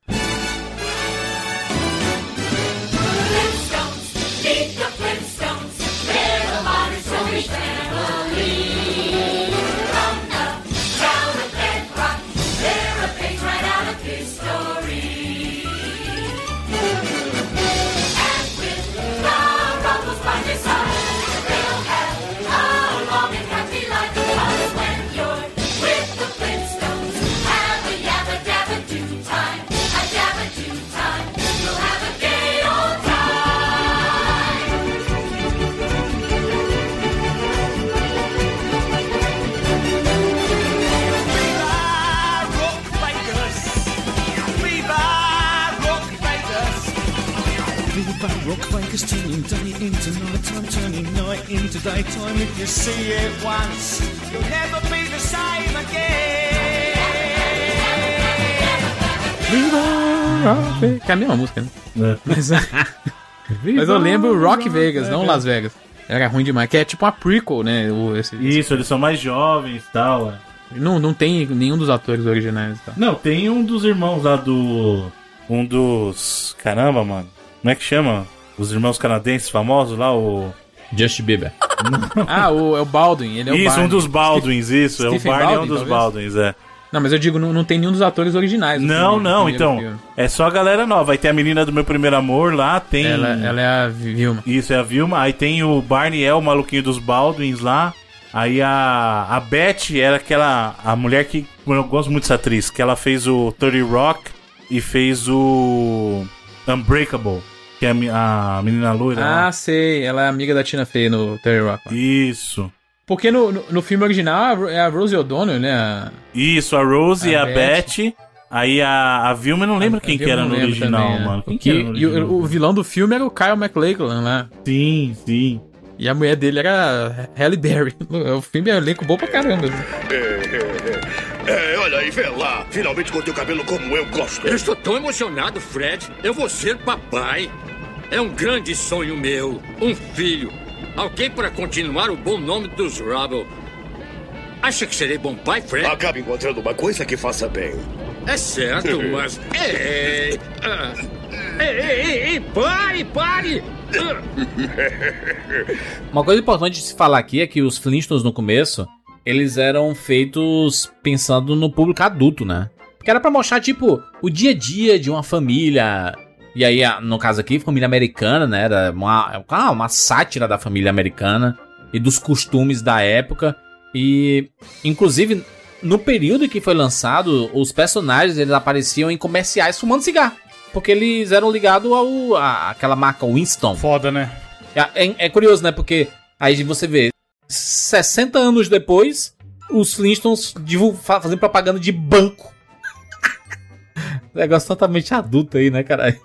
Turning day into night time, turning night into daytime. If you see it once, you'll never be the same again. Que é a mesma música, né? É. Mas, mas eu lembro Rock Vegas, não Las Vegas. Era ruim demais, que é tipo uma prequel, né? O, esse, Isso, eles são mais jovens e tal. é. Não, não tem nenhum dos atores originais e tal. Não, tem um dos irmãos lá do. Um dos. Caramba, mano. Como é que chama? Os irmãos canadenses famosos lá, o. Justin Bieber. Ah, o, é o Baldwin, ele é o isso, um dos Baldwins, isso. é o Stephen Barney é um Baldwin, dos talvez? Baldwins, é. Não, mas eu digo, não, não tem nenhum dos atores originais. do Não, filme, não, primeiro então. filme. É só a galera nova. Aí tem a menina do meu primeiro amor lá, tem. Ela, ela é a Vilma. Isso, é a Vilma. Aí tem o Barney, é o maluquinho dos Baldwins lá. Aí a, a Beth era aquela. A mulher que. Eu gosto muito dessa atriz, que ela fez o 30 Rock e fez o. Unbreakable, que é a, menina loira. lá. Ah, sei. Ela é amiga da Tina Fey no Terry Rock. lá. Isso. Porque no, no, no filme original é a Rosie O'Donnell, né? A- Isso, a Rose A e a Beth. Beth. Aí a, a Vilma, eu não lembro a quem que era no original, também, é. mano. Quem Que- que era no e original? o, o vilão do filme era o Kyle MacLachlan lá. Sim, sim. E a mulher dele era a Halle Berry. O filme é um elenco bom pra caramba. É, olha aí, vê lá. Finalmente cortei o cabelo como eu gosto. Eu estou tão emocionado, Fred. Eu vou ser papai. É um grande sonho meu. Um filho. Alguém para continuar o bom nome dos Rubble. Acha que serei bom pai, Fred? Acabe encontrando uma coisa que faça bem. É certo, mas. Ei! ah, Ei, ei, ei, ei, pare, pare! Uma coisa importante de se falar aqui é que os Flintstones no começo, eles eram feitos pensando no público adulto, né? Porque era pra mostrar, tipo, o dia a dia de uma família. E aí, no caso aqui, família americana, né? Era uma, ah, uma sátira da família americana e dos costumes da época. E, inclusive, no período em que foi lançado, os personagens eles apareciam em comerciais fumando cigarro. Porque eles eram ligados ao a, àquela marca Winston. Foda, né? É, é- é curioso, né? Porque aí você vê, 60 anos depois, os Flintstones fazendo propaganda de banco. Negócio totalmente adulto aí, né, cara?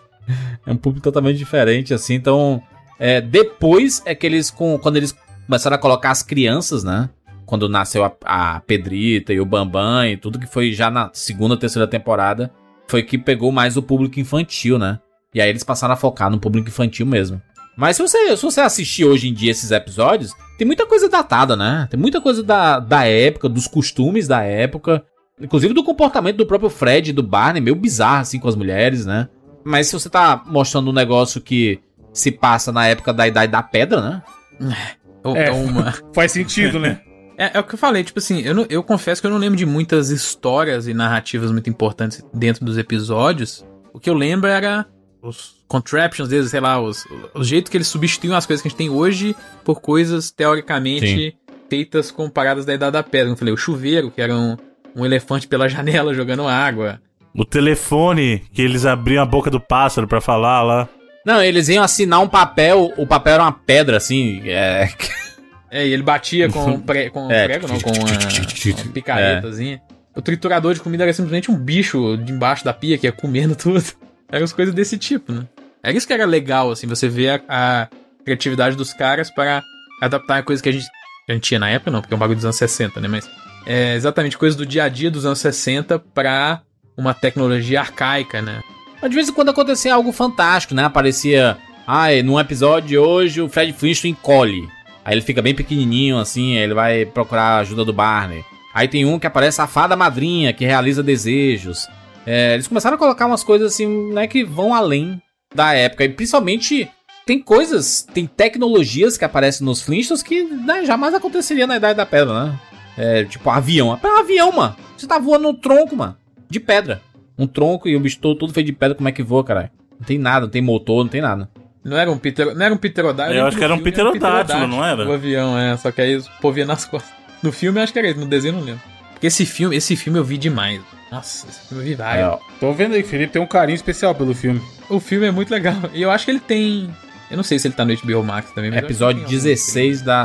É um público totalmente diferente, assim. Então, é, depois é que eles, com, quando eles começaram a colocar as crianças, né? Quando nasceu a, a Pedrita e o Bambam e tudo que foi já na segunda, terceira temporada, foi que pegou mais o público infantil, né? E aí eles passaram a focar no público infantil mesmo. Mas se você, se você assistir hoje em dia esses episódios, tem muita coisa datada, né? Tem muita coisa da, da época, dos costumes da época. Inclusive do comportamento do próprio Fred e do Barney, meio bizarro assim com as mulheres, né? Mas se você tá mostrando um negócio que se passa na época da Idade da Pedra, né? Ou- É, ou uma- faz sentido, né? É, é o que eu falei, tipo assim, eu, não- eu confesso que eu não lembro de muitas histórias e narrativas muito importantes dentro dos episódios. O que eu lembro era os contraptions deles, sei lá, os, o jeito que eles substituíam as coisas que a gente tem hoje por coisas teoricamente feitas com paradas da Idade da Pedra. Eu falei, o chuveiro, que era um, um elefante pela janela jogando água. O telefone, que eles abriam a boca do pássaro pra falar lá. Não, eles iam assinar um papel, o papel era uma pedra, assim. É. É, e ele batia com, pre, com É. prego, não, com uma, uma picaretazinha. O triturador de comida era simplesmente um bicho de embaixo da pia que ia comendo tudo. Eram as coisas desse tipo, né? Era isso que era legal, assim, você vê a, a criatividade dos caras para adaptar a coisa que a gente, a gente tinha na época, não, porque é um bagulho dos anos 60, né? Mas é exatamente coisa do dia a dia dos anos 60 pra uma tecnologia arcaica, né? Mas de vez em quando acontecia algo fantástico, né? Aparecia. Ai, num episódio de hoje o Fred Flintstone encolhe. Aí ele fica bem pequenininho, assim, ele vai procurar a ajuda do Barney. Aí tem um que aparece a fada madrinha, que realiza desejos. É, eles começaram a colocar umas coisas assim, né, que vão além da época. E principalmente tem coisas, tem tecnologias que aparecem nos Flintstones que né, jamais aconteceria na Idade da Pedra, né? É, tipo, avião. É um avião, mano. Você tá voando no tronco, mano. De pedra. Um tronco e o bicho todo, todo feito de pedra, como é que voa, caralho? Não tem nada, não tem motor, não tem nada. Não era um, ptero, não era um pterodátilo. Eu acho que era um pterodátilo, não era? O avião, é. Só que aí o povo ia nas costas. No filme eu acho que era isso, no desenho eu não lembro. Porque esse filme, esse filme eu vi demais. Nossa, esse filme eu vi vários. É. Tô vendo aí, Felipe tem um carinho especial pelo filme. O filme é muito legal. E eu acho que ele tem. Eu não sei se ele tá no HBO Max também. mas que Episódio tem algum. 16 da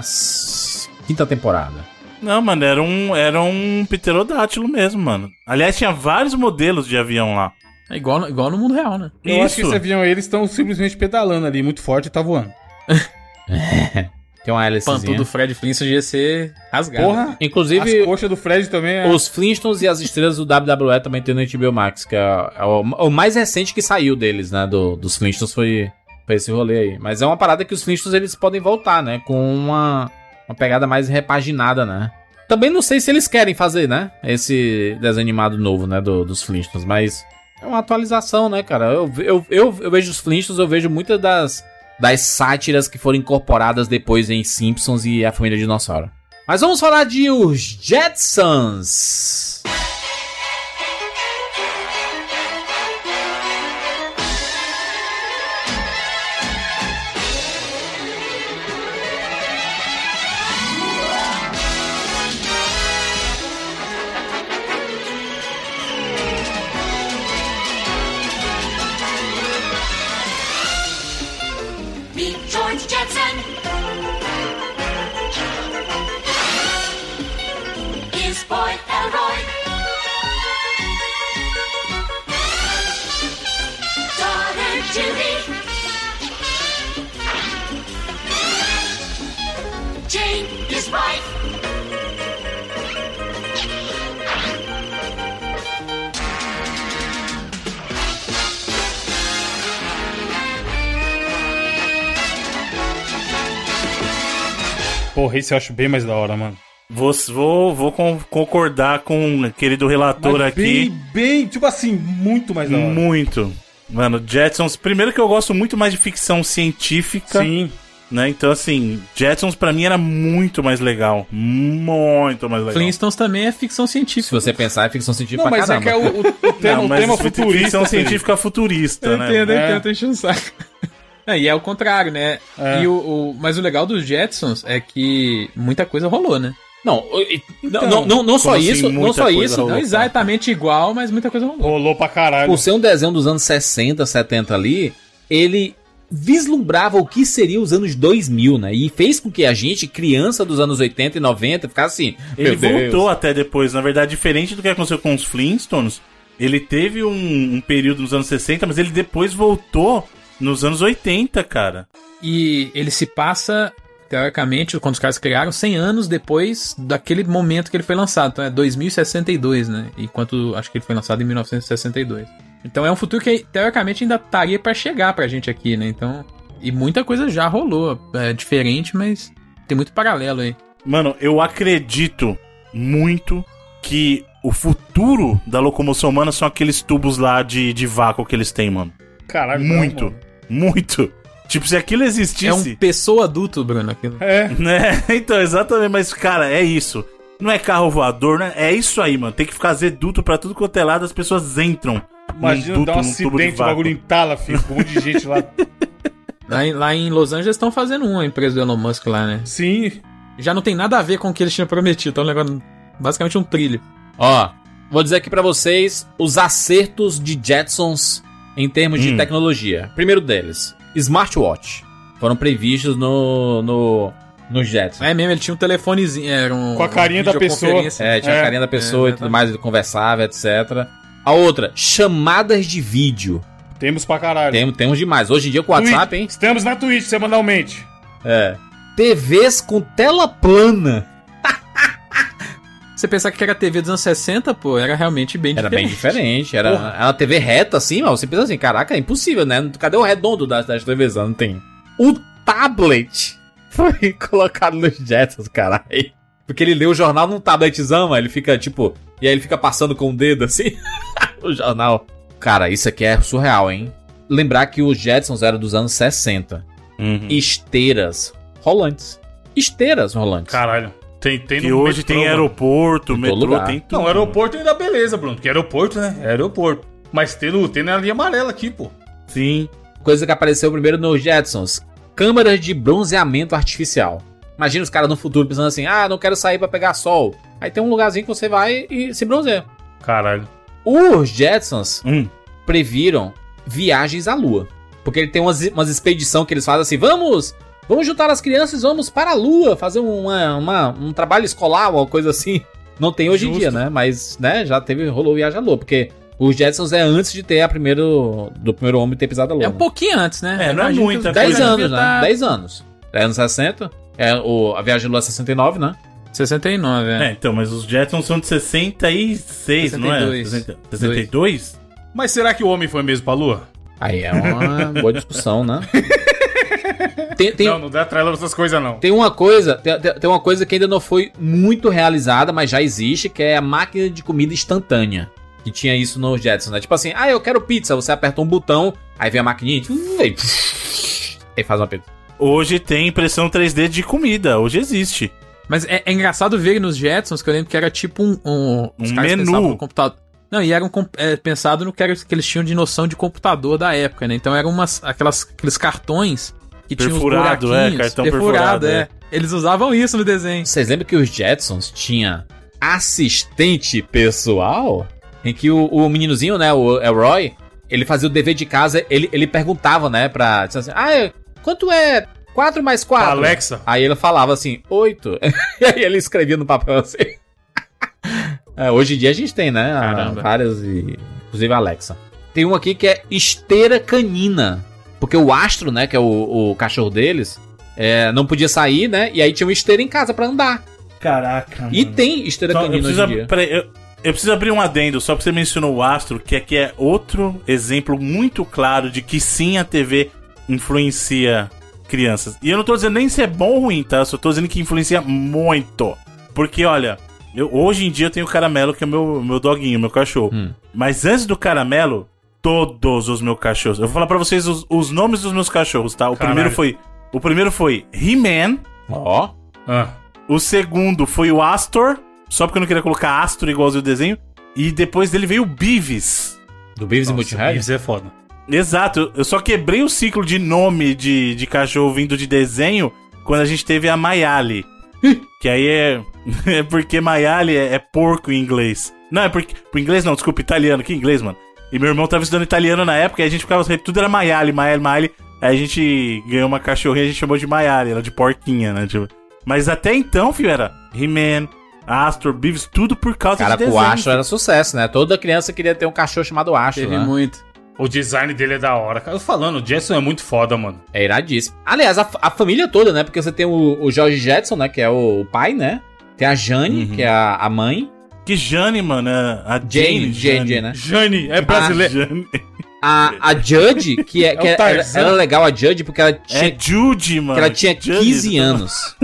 quinta temporada. Não, mano, era um, era um pterodátilo mesmo, mano. Aliás, tinha vários modelos de avião lá. É igual, no- igual no mundo real, né? Eu acho que esse avião aí, eles estão simplesmente pedalando ali, muito forte e tá voando. Tem uma O hélicezinha. pantu do Fred Flintstone ia ser rasgado. Porra! Inclusive, As coxas do Fred também é. os Flintstones e as estrelas do WWE também tem no HBO Max, que é, é o, o mais recente que saiu deles, né? Do, dos Flintstones foi, foi esse rolê aí. Mas é uma parada que os Flintstones eles podem voltar, né? Com uma, uma pegada mais repaginada, né? Também não sei se eles querem fazer, né? Esse desenho animado novo, né? Do, dos Flintstones, mas é uma atualização, né, cara? Eu, eu, eu, eu vejo os Flintstones, eu vejo muitas das das sátiras que foram incorporadas depois em Simpsons e a família dinossauro. Mas vamos falar de os Jetsons. Porra, esse eu acho bem mais da hora, mano. Vou, vou, vou con- concordar com o querido relator Mas aqui. Bem, bem, tipo assim, muito mais da hora. Muito. Mano, Jetsons. Primeiro que eu gosto muito mais de ficção científica. Sim. Né? Então, assim, Jetsons pra mim era muito mais legal. Muito mais legal. Flintstones também é ficção científica. Se você pensar, é ficção científica Não, pra mas é caramba. que é o, o- o tema, Não, o mas tema futurista. Ficção científica futurista, Eu né? entendo, eu É. entendo, tô enchendo o saco. É, e é o contrário, né? É. E o, o- mas o legal dos Jetsons é que muita coisa rolou, né? Não, Então, não, não, não, só assim, isso, não só isso. rolou? Não exatamente igual, mas muita coisa rolou. Rolou pra caralho. Por ser um desenho dos anos 60, 70 ali, ele vislumbrava o que seria os anos 2000, né? E fez com que a gente, criança dos anos 80 e 90, ficasse assim. Ele "Meu Deus". voltou até depois. Na verdade, diferente do que aconteceu com os Flintstones, ele teve um, um período nos anos 60, mas ele depois voltou nos anos 80, cara. E ele se passa, teoricamente, quando os caras criaram, 100 anos depois daquele momento que ele foi lançado. Então é 2062, né? Enquanto acho que ele foi lançado em 1962. Então é um futuro que, teoricamente, ainda estaria pra chegar pra gente aqui, né? Então. E muita coisa já rolou. É diferente, mas tem muito paralelo aí. Mano, eu acredito muito que o futuro da locomoção humana são aqueles tubos lá de, de vácuo que eles têm, mano. Caralho, não, Muito. mano. Muito. Tipo, se aquilo existisse. É um pessoa adulto, Bruno. Aquilo. É. Né? Então, exatamente, mas, cara, é isso. Não é carro voador, né? É isso aí, mano. Tem que fazer duto pra tudo quanto é lado, as pessoas entram. Imagina dar um acidente, o bagulho entala, filho. Com um monte de gente lá. Lá, em, lá em Los Angeles estão fazendo uma, empresa do Elon Musk lá, né? Sim. Já não tem nada a ver com o que eles tinham prometido. Então, levando basicamente um trilho. Ó, vou dizer aqui pra vocês os acertos de Jetsons em termos de Hum. tecnologia. Primeiro deles, smartwatch. Foram previstos no no no Jetsons. É mesmo, ele tinha um telefonezinho. Era um, Com a carinha da videoconferência. É, tinha a É, carinha da pessoa é, e tudo mais, ele conversava, etc. A outra, chamadas de vídeo. Temos pra caralho. Tem, temos demais. Hoje em dia com o WhatsApp, hein? Estamos na Twitch semanalmente. É. TVs com tela plana. Você pensar que era TV dos anos 60, pô, era realmente bem Era bem diferente. diferente. Era, era uma TV reta assim, mas você pensa assim, caraca, é impossível, né? Cadê o redondo das, das TVs? Não tem. O tablet foi colocado nos Jetsons, caralho. Porque ele lê o jornal num tabletzão, mano, ele fica tipo. E aí ele fica passando com o dedo assim. o jornal. Cara, isso aqui é surreal, hein? Lembrar que os Jetsons eram dos anos 60. Uhum. Esteiras rolantes. Esteiras rolantes. Caralho. Tem, tem Que no hoje metrô, tem mano. aeroporto, metrô, lugar. tem tudo. Não, aeroporto ainda beleza, Bruno. Que aeroporto, né? É aeroporto. Mas tem, no, tem na linha amarela aqui, pô. Sim. Coisa que apareceu primeiro nos Jetsons. Câmaras de bronzeamento artificial. Imagina os caras no futuro pensando assim: ah, não quero sair pra pegar sol. Aí tem um lugarzinho que você vai e se bronzeia. Caralho. Os Jetsons Hum. previram viagens à Lua. Porque ele tem umas, umas expedição que eles fazem assim: vamos, vamos juntar as crianças, vamos para a Lua, fazer uma, uma- um trabalho escolar, uma coisa assim. Não tem hoje em Justo. dia, né? Mas, né, já teve, rolou viagem à Lua. Porque os Jetsons é antes de ter a primeiro, do primeiro homem ter pisado a Lua. É um né? pouquinho antes, né? É, não é os 10 caras anos, né? tá- 10 anos. É anos 60. É, o, a viagem à Lua é 69, né? 69, é. É, então, mas os Jetsons são de 66, não é? 62. 60 62? Mas será que o homem foi mesmo pra lua? Aí é uma boa discussão, né? Tem, tem, Não, não dá trela essas coisas, não. tem uma coisa, tem, tem- uma coisa que ainda não foi muito realizada, mas já existe, que é a máquina de comida instantânea. Que tinha isso nos Jetsons, né? Tipo assim, ah, eu quero pizza, você aperta um botão, aí vem a maquininha, e Aí faz uma pizza. Hoje tem impressão 3D de comida, hoje existe. Mas é, é engraçado ver nos Jetsons que eu lembro que era tipo um. Um, os Um caras menu. pensavam no computador. Não, e era um, é, pensado no que, era, que eles tinham de noção de computador da época, né? Então eram umas, aquelas, aqueles cartões que Perfurado, é, buraquinhos. cartão perfurado, é. é. Eles usavam isso no desenho. Vocês lembram que os Jetsons tinha assistente pessoal? Em que o, o meninozinho, né, o Elroy, ele fazia o dever de casa, ele, ele perguntava, né, pra... Assim, ah, quanto é 4 mais 4? Alexa. Aí ele falava assim, 8. e aí ele escrevia no papel assim. É, hoje em dia a gente tem, né, Caramba. várias, e, inclusive a Alexa. Tem um aqui que é esteira canina. Porque o Astro, né, que é o, o cachorro deles, é, não podia sair, né, e aí tinha uma esteira em casa pra andar. Caraca, E tem esteira eu, canina hoje preciso, em dia. peraí, eu, eu preciso abrir um adendo, só porque você mencionou o Astro, que aqui é outro exemplo muito claro de que sim a TV influencia crianças. E eu não tô dizendo nem se é bom ou ruim, tá? Eu só tô dizendo que influencia muito. Porque, olha, eu, hoje em dia eu tenho o Caramelo, que é meu, meu doguinho, meu cachorro. Hum. Mas antes do Caramelo, todos os meus cachorros. Eu vou falar pra vocês os, os nomes dos meus cachorros, tá? O Caralho. primeiro foi. O primeiro foi He-Man. Ó. Ah. O segundo foi o Astor, só porque eu não queria colocar Astor igualzinho o desenho. E depois dele veio o Beavis. Do Beavis e Nossa, Multihead? Beavis é foda. Exato, eu só quebrei o ciclo de nome de, de cachorro vindo de desenho quando a gente teve a Mayali. que aí é, é porque Mayali é, é porco em inglês. Não, é porque. Por inglês não, desculpa, italiano. Que inglês, mano? E meu irmão tava estudando italiano na época e a gente ficava. Tudo era Mayali, Mayali, Mayali. Aí a gente ganhou uma cachorrinha e a gente chamou de Mayali, ela de porquinha, né? Tipo. Mas até então, filho, era He-Man, Astor, Beavis, tudo por causa Cara, de o desenho. Astro era sucesso, né? Toda criança queria ter um cachorro chamado Astro, Teve né? muito. O design dele é da hora. Cara, eu falando, o Jetson é muito foda, mano. É iradíssimo. Aliás, a, a família toda, né? Porque você tem o, o George Jetson, né? Que é o, o pai, né? Tem a Jane, Uhum. que é a, a mãe. Que Jane, mano, é a Jane, Jane, Jane, Jane, né? Jane, é Ah, brasileiro. Jane. A, a Judge, que, é, É que é- era, era legal a Judge porque ela tinha, É Judy, mano. que ela tinha Judy, 15 tá- anos.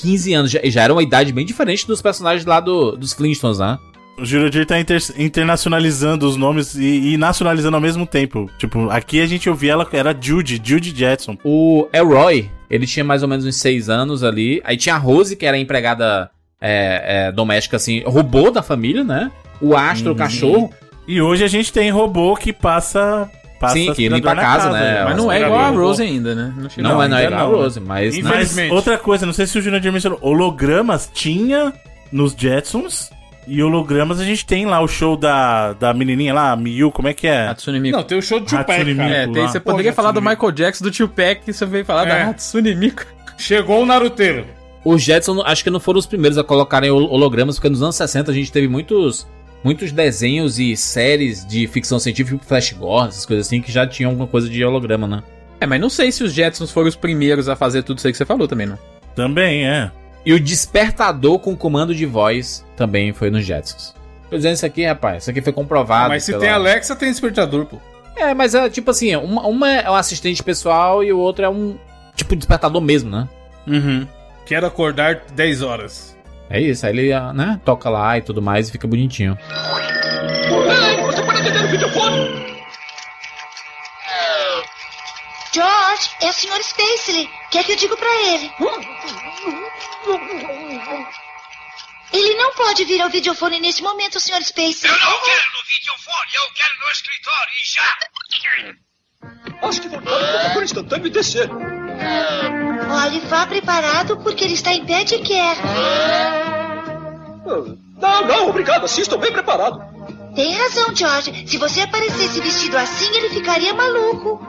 15 anos. Já, já era uma idade bem diferente dos personagens lá do, dos Flintstones, né? O Jurandir tá inter- internacionalizando os nomes e, e nacionalizando ao mesmo tempo. Tipo, aqui a gente ouvia ela, era Judy, Judy Jetson. O Elroy, ele tinha mais ou menos uns 6 anos ali. Aí tinha a Rose, que era a empregada é, é, doméstica, assim, robô da família, né? O Astro, o Uhum. cachorro. E hoje a gente tem robô que passa. passa Sim, que limpa a na casa, né? Mas não é igual a. Rose ainda, né? Não, mas não é igual a Rose, mas... Infelizmente. Mas outra coisa, não sei se o Jurandir mencionou, hologramas tinha nos Jetsons. E hologramas a gente tem lá o show da, da menininha lá, a Miyu, como é que é? Hatsune Miku. Não, tem o show do Tupac, Hatsune cara. É, tem, você Pô, poderia já falar do Michael Jackson, do Tupac, e você veio falar É. da Hatsune Miku. Chegou o Naruteiro. Os Jetson acho que não foram os primeiros a colocarem hol- hologramas, porque nos anos 60 a gente teve muitos, muitos desenhos e séries de ficção científica, Flash Gordon, essas coisas assim, que já tinham alguma coisa de holograma, né? É, mas não sei se os Jetsons foram os primeiros a fazer tudo isso aí que você falou também, não. Também, é. E o despertador com comando de voz também foi nos Jetsons. Tô dizendo isso aqui, rapaz, isso aqui foi comprovado. Mas se pela- tem Alexa, tem despertador, pô. É, mas é tipo assim, uma, uma é um assistente pessoal e o outro é um tipo despertador mesmo, né? Uhum. Quero acordar 10 horas. É isso, aí ele, ah, né, toca lá e tudo mais e fica bonitinho. Ei, você pode atender o videofone? George, é o Sr. Spacely. Quer que eu diga pra ele? Ele não pode vir ao videofone neste momento, Sr. Spacely. Eu não quero no videofone, eu quero no escritório e já! Acho que vou dar um tocador instantâneo e descer. Olhe, vá preparado porque ele está em pé de guerra. Não, não, obrigado, assim estou bem preparado. Tem razão, George. Se você aparecesse vestido assim, ele ficaria maluco.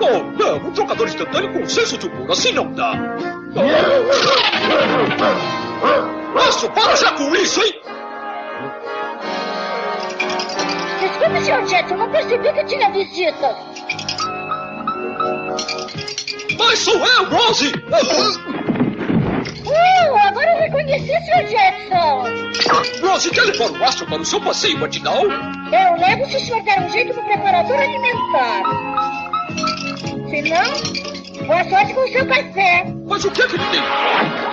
Oh, não, um trocador instantâneo com senso de humor, assim não dá. Astro, para já com isso, hein? Desculpe, Sr. Jetson, não percebi que tinha visita. Mas sou eu, Rose! Uh, agora eu reconheci, Sr. Jetson. Rose, quer levar o Astro para o seu passeio matinal? Eu levo se o senhor der um jeito no preparador alimentar. Se não, boa sorte com o seu café. Mas o que é que ele tem?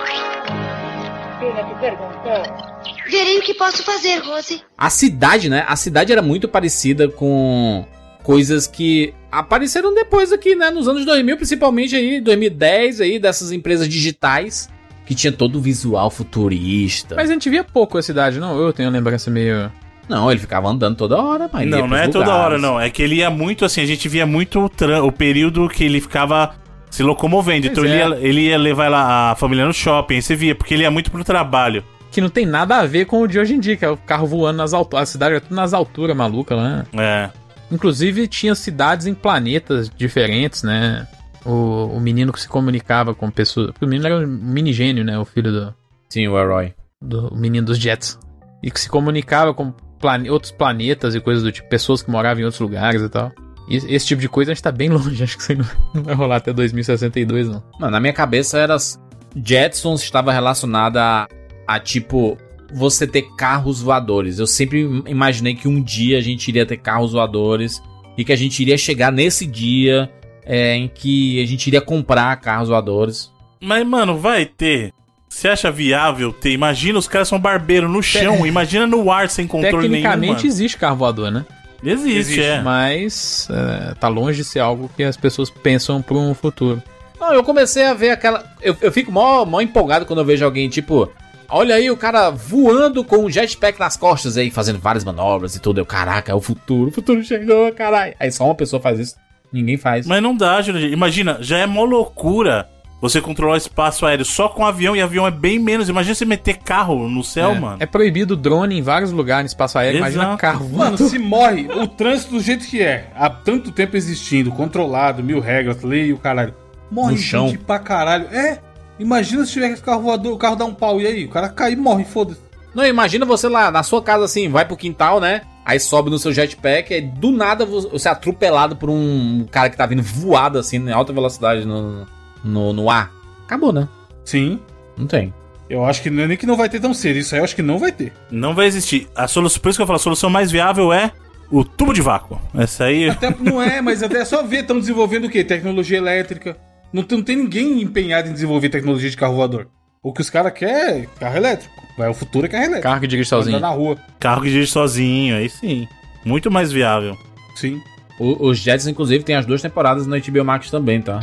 Tenha te perguntar. Verei o que posso fazer, Rose. A cidade, né? A cidade era muito parecida com coisas que apareceram depois aqui, né? Nos anos 2000, principalmente aí, 2010 aí, dessas empresas digitais, que tinha todo o visual futurista. Mas a gente via pouco a cidade, não? Eu tenho uma lembrança meio. Não, ele ficava andando toda hora, mas Não, não é toda lugares. hora, não. É que ele ia muito assim, a gente via muito o, tran- o período que ele ficava se locomovendo. então Pois ele, é. ia, ele ia levar lá a família no shopping, você via, porque ele ia muito pro trabalho. Que não tem nada a ver com o de hoje em dia, que é o carro voando nas alturas. A cidade é tudo nas alturas, maluca lá. É. Inclusive, tinha cidades em planetas diferentes, né? O, o menino que se comunicava com pessoas. porque O menino era um mini gênio, né? O filho do, Sim, o herói. do o menino dos Jets. E que se comunicava com plane- outros planetas e coisas do tipo, pessoas que moravam em outros lugares e tal. E esse tipo de coisa a gente tá bem longe, acho que isso aí não, não vai rolar até 2062, não. Mano, na minha cabeça era. Jetsons estava relacionada a, a, tipo. Você ter carros voadores. Eu sempre imaginei que um dia a gente iria ter carros voadores. E que a gente iria chegar nesse dia é, em que a gente iria comprar carros voadores. Mas, mano, vai ter. Você acha viável ter? Imagina, os caras são barbeiros no chão. Imagina no ar sem controle nenhum. Tecnicamente existe carro voador, né? Existe, é. Mas é, tá longe de ser algo que as pessoas pensam para um futuro. Não, eu comecei a ver aquela. Eu, eu fico mó, mó empolgado quando eu vejo alguém, tipo. Olha aí o cara voando com um jetpack nas costas aí, fazendo várias manobras e tudo. Eu, caraca, é o futuro. O futuro chegou, caralho. Aí só uma pessoa faz isso. Ninguém faz. Mas não dá, Jurandir. Imagina, já é mó loucura você controlar o espaço aéreo só com avião e avião é bem menos. Imagina você meter carro no céu, é, mano. é proibido drone em vários lugares no espaço aéreo. Imagina Exato. carro Mano, se morre o trânsito do jeito que é, há tanto tempo existindo, controlado, mil regras, lei e o caralho. Morre No chão. gente pra caralho. É, imagina se tiver esse carro voador, o carro dá um pau e aí, o cara cai e morre, foda-se. Não, imagina você lá na sua casa assim, vai pro quintal, né? Aí sobe no seu jetpack, e do nada vo- você é atropelado por um cara que tá vindo voado assim, em alta velocidade no, no, no ar. Acabou, né? Sim. Não tem. Eu acho que não é nem que não vai ter tão cedo, isso aí eu acho que não vai ter. Não vai existir. A solução, por isso que eu falo, a solução mais viável é o tubo de vácuo. Essa aí. Até não é, mas até é só ver, estão desenvolvendo o quê? Tecnologia elétrica. Não tem, não tem ninguém empenhado em desenvolver tecnologia de carro voador. O que os caras querem é carro elétrico. Vai, o futuro é carro elétrico. Carro que dirige sozinho. andar na rua. Carro que dirige sozinho, aí sim. Muito mais viável. Sim. O- os Jets, inclusive, tem as duas temporadas no HBO Max também, tá?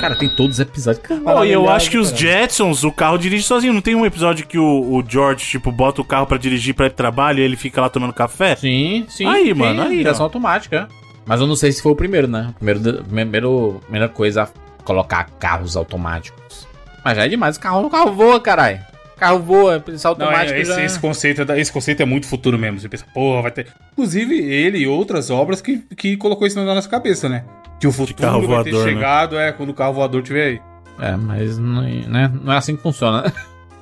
Cara, tem todos os episódios. Pô, e eu acho que os. Jetsons, o carro dirige sozinho. Não tem um episódio que o, o George, tipo, bota o carro pra dirigir pra ir pro trabalho e ele fica lá tomando café? Sim, sim. Aí, tem mano, aí, Direção automática. Mas eu não sei se foi o primeiro, né? Primeiro, primeiro, primeira coisa a colocar carros automáticos. Mas já é demais. O carro, o carro voa, caralho. Carro voa, policial Não, automático é, esse, já... esse conceito é, esse conceito é muito futuro mesmo. Você pensa, porra, vai ter. Inclusive, ele e outras obras que, que colocou isso na nossa cabeça, né? Que o futuro carro vai ter voador, né? chegado, é, quando o carro voador tiver aí. É, mas não, né? não é assim que funciona.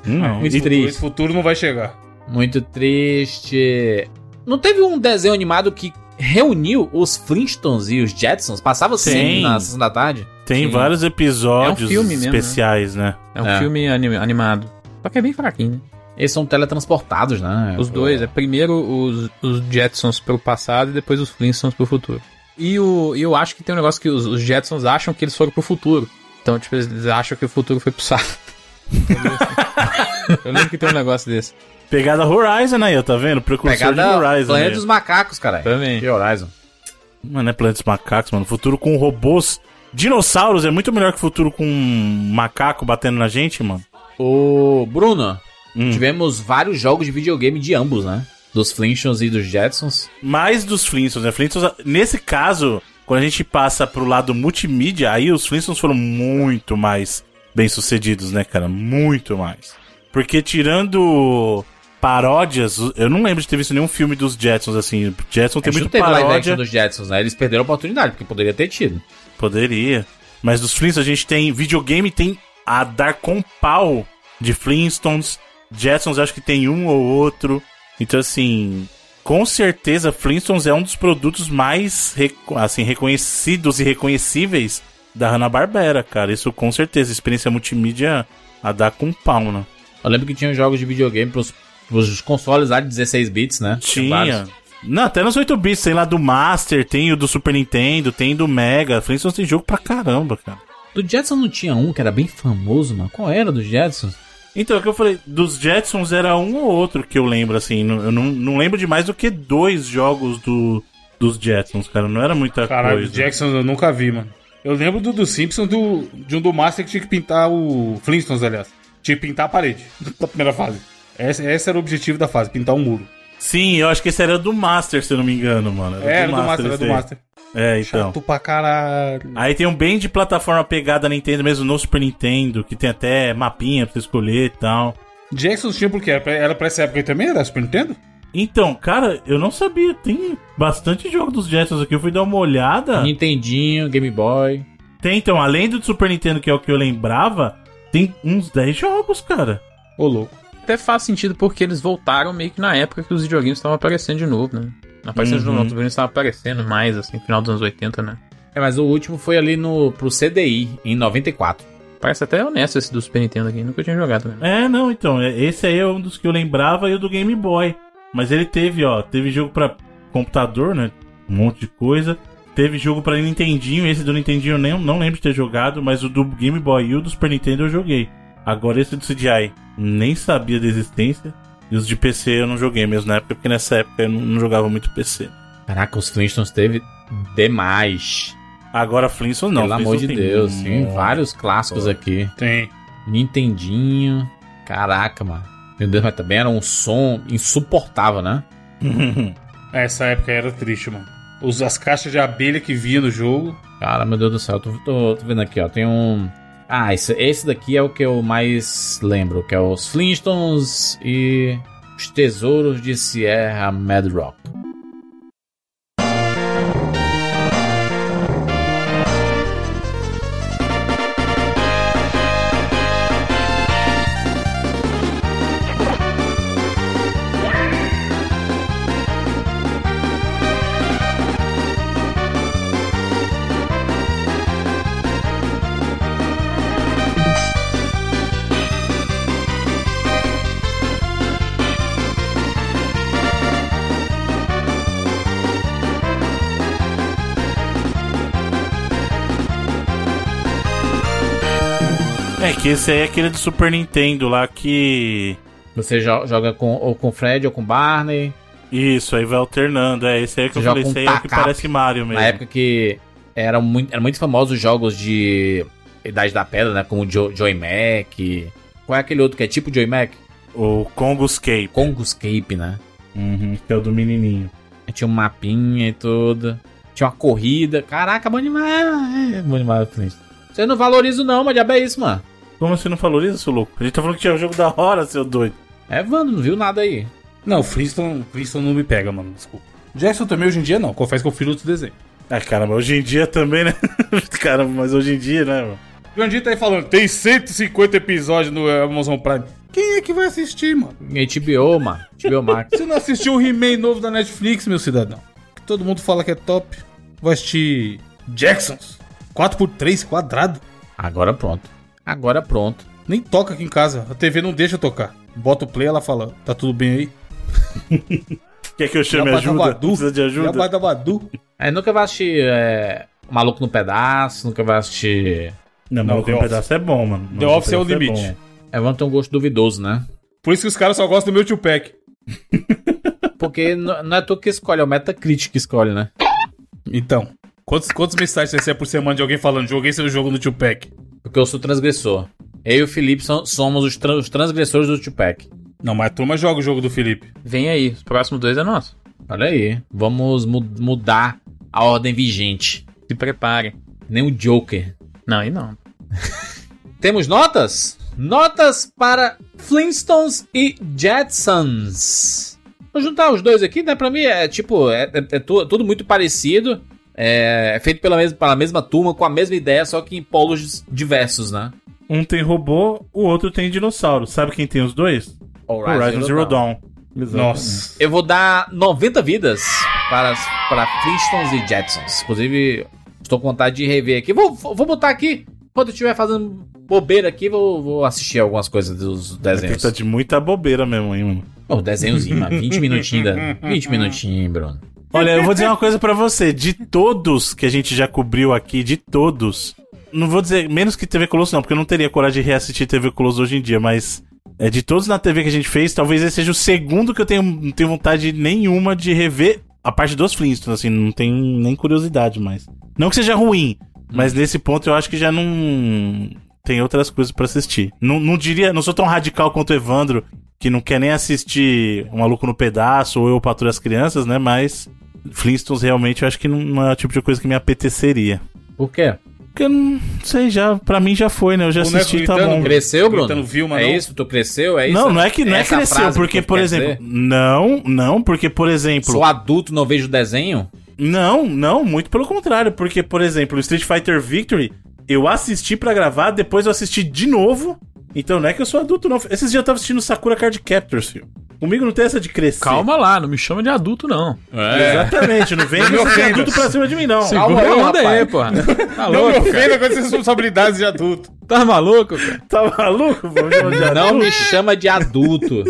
Não. Muito Esse futuro, triste. esse futuro não vai chegar. Muito triste. Não teve um desenho animado que reuniu os Flintstones e os Jetsons? Passava sempre Tem. na sessão da tarde? Tem Sim. vários episódios É um filme mesmo, especiais, né? É um É. filme anim- animado. Só que é bem fraquinho, né? Eles são teletransportados, né? Os dois, é primeiro os, os Jetsons pro passado e depois os Flintstones pro futuro. E o, e eu acho que tem um negócio que os, os Jetsons acham que eles foram pro futuro. Então, tipo, eles acham que o futuro foi pro passado. eu lembro que tem um negócio desse. Pegada Horizon aí, ó, tá vendo? Precursor Pegada de Horizon. Planeta dos Macacos, caralho. Também. Que Horizon. Mano, é Planeta dos Macacos, mano. Futuro com robôs. Dinossauros é muito melhor que futuro com um macaco batendo na gente, mano. Ô, Bruno, Hum. tivemos vários jogos de videogame de ambos, né? Dos Flintstones e dos Jetsons. Mais dos Flintstones, né? Flintstones, nesse caso, quando a gente passa pro lado multimídia, aí os Flintstones foram muito mais bem sucedidos, né, cara? Muito mais. Porque tirando paródias, eu não lembro de ter visto nenhum filme dos Jetsons, assim. Jetson tem muito teve live paródia. action dos Jetsons, né? Eles perderam a oportunidade, porque poderia ter tido. Poderia. Mas dos Flintstones a gente tem videogame, tem a dar com pau de Flintstones. Jetsons acho que tem um ou outro. Então, assim, com certeza Flintstones é um dos produtos mais assim, reconhecidos e reconhecíveis da Hanna-Barbera, cara. Isso com certeza. Experiência multimídia a dar com pau, né? Eu lembro que tinha jogos de videogame pros, pros consoles lá de 16 bits, né? Tinha. Não, até nos 8 bits, tem lá do Master, tem o do Super Nintendo, tem do Mega. Flintstones tem jogo pra caramba, cara. Do Jetson não tinha um que era bem famoso, mano. Qual era do Jetsons? Então, é o que eu falei, dos Jetsons era um ou outro que eu lembro, assim. Eu não, não lembro de mais do que dois jogos do, dos Jetsons, cara. Não era muita Caralho, coisa. Jackson eu nunca vi, mano. Eu lembro do, do Simpsons, do, de um do Master que tinha que pintar o. Flintstones, aliás. Tinha que pintar a parede da primeira fase. Esse, esse era o objetivo da fase, pintar um muro. Sim, eu acho que esse era do Master, se eu não me engano, mano. É, era do Master, era do. Master. É, então. Chato pra caralho. Aí tem um bem de plataforma pegada Nintendo mesmo no Super Nintendo, que tem até mapinha pra você escolher e tal. Jackson tinha porque era pra, era pra essa época aí também? Era Super Nintendo? Então, cara, eu não sabia. Tem bastante jogo dos Jetsons aqui. Eu fui dar uma olhada. Nintendinho, Game Boy. Tem, então, além do Super Nintendo, que é o que eu lembrava, tem uns 10 jogos, cara. Ô, louco. Até faz sentido porque eles voltaram meio que na época que os videogames estavam aparecendo de novo, né? Aparecendo de Uhum. novo, os videogames estavam aparecendo mais, assim, final dos anos 80, né? É, mas o último foi ali no pro CDI, em 94. Parece até honesto esse do Super Nintendo aqui, nunca tinha jogado também. É, não, então, é- esse aí é um dos que eu lembrava e o do Game Boy. Mas ele teve, ó, teve jogo pra computador, né? Um monte de coisa. Teve jogo pra Nintendinho, esse do Nintendinho eu nem, não lembro de ter jogado, mas o do Game Boy e o do Super Nintendo eu joguei. Agora esse do CDI, nem sabia da existência. E os de PC eu não joguei mesmo na época, porque nessa época eu não, jogava muito PC. Caraca, os Flintstones teve demais. Agora Flintstone não. Pelo amor de tem Deus, tem muito. vários clássicos aqui. Tem. Nintendinho. Caraca, mano. Meu Deus, mas também era um som insuportável, né? Essa época era triste, mano. Os, as caixas de abelha que vinha no jogo. Cara, meu Deus do céu, tô, tô- tô vendo aqui, ó. Tem um. Ah, esse, esse daqui é o que eu mais lembro, que é os Flintstones e os Tesouros de Sierra Madrock. É que esse aí é aquele do Super Nintendo lá que. Você jo- joga com, ou com Fred ou com Barney. Isso, aí vai alternando. É, esse aí que Você eu falei, esse aí é o que parece Mario mesmo. Na época que eram muito, eram muito famosos os jogos de Idade da Pedra, né? Como o jo Joy Mac. Qual é aquele outro que é tipo Joy Mac? O Congoscape. Congoscape, né? Uhum, que é o do menininho. Tinha um mapinha e tudo. Tinha uma corrida. Caraca, bom demais. Bom demais, Flintstones. Você não valoriza não, mas diabo é isso, mano. Como você não valoriza, seu louco? A gente tá falando que tinha um jogo da hora, seu doido. É, Vando, não viu nada aí. Não, Flintstone, Flintstone não me pega, mano. Desculpa. Jackson também hoje em dia não. Confesso que eu filho outros desenhos. Ah, caramba, hoje em dia também, né? caramba, mas hoje em dia, né, mano? O Grandinho tá aí falando, tem 150 episódios no Amazon Prime. Quem é que vai assistir, mano? HBO, mano. HBO Max. Você não assistiu o He-Man novo da Netflix, meu cidadão? Que todo mundo fala que é top. Vai assistir Jacksons. 4x3 quadrado. Agora pronto. Agora pronto. Nem toca aqui em casa. A TV não deixa tocar. Bota o play, ela fala, tá tudo bem aí? Quer que eu chame Jabba ajuda? Dabadu. Precisa de ajuda? Dabadu. Aí nunca vai assistir é, Maluco no Pedaço, nunca vai assistir. Não, mas Não, tem The Office. pedaço é bom, mano. The Office é o pedaço limite. bom. É, vão ter um gosto duvidoso, né? Por isso que os caras só gostam do meu tio Pack. Porque não é tu que escolhe, é o Metacritic que escolhe, né? Então, quantos, quantos mensagens você recebe por semana de alguém falando, joguei seu jogo no tio Pack? Porque eu sou transgressor. Eu e o Felipe so- somos os, tran- os transgressores do Tupac. Não, mas a turma joga o jogo do Felipe. Vem aí, os próximos dois é nosso. Olha aí. Vamos mu- mudar a ordem vigente. Se preparem. Nem o Joker. Não, aí não. Temos notas? Notas para Flintstones e Jetsons. Vou juntar os dois aqui, né? Pra mim é tipo, é, é- é tu- tudo muito parecido. É, é feito pela mesma, pela mesma turma, com a mesma ideia, só que em polos diversos, né? Um tem robô, o outro tem dinossauro. Sabe quem tem os dois? Horizon Zero Dawn. Nossa. Eu vou dar 90 vidas para, para Flintstones e Jetsons. Inclusive, estou com vontade de rever aqui. Vou, vou botar aqui. Quando eu estiver fazendo bobeira aqui, vou, vou assistir algumas coisas dos Aqui desenhos. tá de muita bobeira mesmo, hein, mano. Ô, desenhozinho, mano. 20 minutinhos. da- 20 minutinhos, Bruno. Olha, eu vou dizer uma coisa pra você. De todos que a gente já cobriu aqui, de todos. Não vou dizer menos que TV Colosso, não, porque eu não teria coragem de reassistir TV Colosso hoje em dia, mas. É, de todos na TV que a gente fez, talvez esse seja o segundo que eu tenho, não tenho vontade nenhuma de rever a parte dos Flintstones, assim, não tem nem curiosidade mais. Não que seja ruim, mas nesse ponto eu acho que já não tem outras coisas pra assistir. Não, não diria, não sou tão radical quanto o Evandro, que não quer nem assistir O Maluco no Pedaço ou Eu Patrulho as Crianças, né? Mas Flintstones realmente eu acho que não, não é o tipo de coisa que me apeteceria. Por quê? Porque eu não sei, já, pra mim já foi, né? Eu já Boneco assisti, tá bom. Cresceu, Bruno? Gritando Vilma, é isso? Tu cresceu? É isso? Não, não é que não é Essa cresceu, porque, por exemplo. dizer? Não, não, porque, por exemplo. Sou adulto, não vejo desenho? Não, não, muito pelo contrário. Porque, por exemplo, o Street Fighter Victory, eu assisti pra gravar, depois eu assisti de novo. Então não é que eu sou adulto, não. Esses dias eu tava assistindo Sakura Card Captors, filho. Comigo não tem essa de crescer. Calma lá, não me chama de adulto, não. Exatamente, não vem Não me ofenda. adulto pra cima de mim, não. Segura aí, a onda aí, porra. Tá Não me louco, ofenda com essas responsabilidades de adulto. Tá maluco, cara? Tá maluco? Vamos chamar de Não me chama de adulto.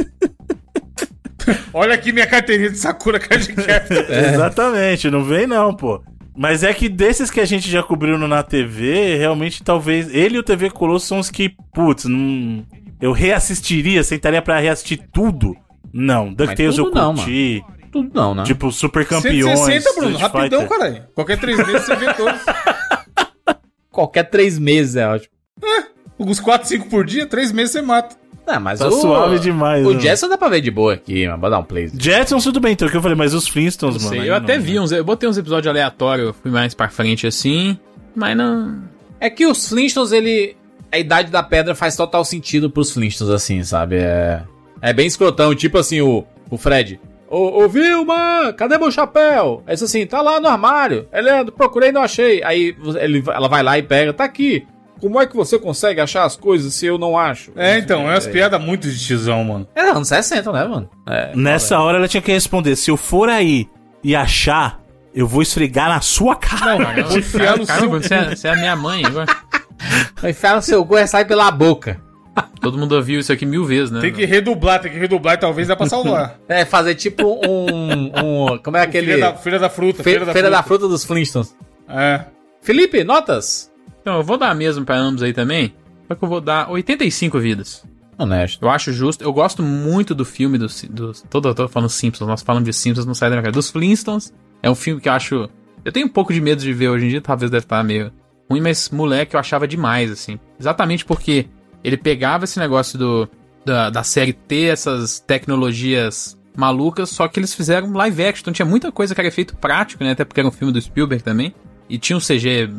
Olha aqui minha carteirinha de Sakura Card Captor. Exatamente, não vem não, pô. Mas é que desses que a gente já cobriu no na TV, realmente talvez ele e o TV Colosso são os que, putz, não eu reassistiria, sentaria pra reassistir tudo. Não, DuckTales eu tudo não, curti. Tudo não, né? Tipo, Super Campeões. 160, Bruno. Street Rapidão, Fighter. caralho. Qualquer três meses você vê todos. Qualquer três meses é ótimo. Uns 4, 5 por dia, três meses você mata. Não, mas Tá o... suave demais, O né? Jetson dá pra ver de boa aqui, mano. Vou dar um play. Jetsons tudo bem, então, o que eu falei, mas os Flintstones, mano. sei, eu não, até né? vi uns. Eu botei uns episódios aleatórios, fui mais pra frente assim. Mas não. É que os Flintstones, ele... A Idade da Pedra faz total sentido pros Flintstones, assim, sabe? É... É bem escrotão, tipo assim, o, o Fred... Ô, ô Vilma, cadê meu chapéu? Aí diz assim, tá lá no armário. Ele, procurei e não achei. Aí ele, ela vai lá e pega, tá aqui. Como é que você consegue achar as coisas se eu não acho? É, então, é umas piadas muito de tizão, mano. É anos 60, né, mano? É, Nessa hora ela tinha que responder: se eu for aí e achar, eu vou esfregar na sua cara. Não, eu vou enfiar no seu... você é, você é a minha mãe agora. Vai enfiar no seu cu e sai pela boca. Todo mundo ouviu isso aqui mil vezes, né? Tem que redublar, tem que redublar e talvez dá pra salvar. É, fazer tipo um. um como é aquele. Filha da, da fruta, Fe- Feira, da, fruta dos Flintstones. É. Felipe, notas? Então, eu vou dar mesmo pra ambos aí também. Só que eu vou dar 85 vidas. Honesto. Eu acho justo. Eu gosto muito do filme dos. dos todo, eu tô falando Simpsons, nós falamos de Simpsons, não sai da minha cara. Dos Flintstones. É um filme que eu acho. Eu tenho um pouco de medo de ver hoje em dia, talvez deve estar meio ruim, mas moleque eu achava demais, assim. Exatamente porque ele pegava esse negócio do. Da, da série ter essas tecnologias malucas, só que eles fizeram live action. Então tinha muita coisa que era efeito prático, né? Até porque era um filme do Spielberg também. E tinha um CG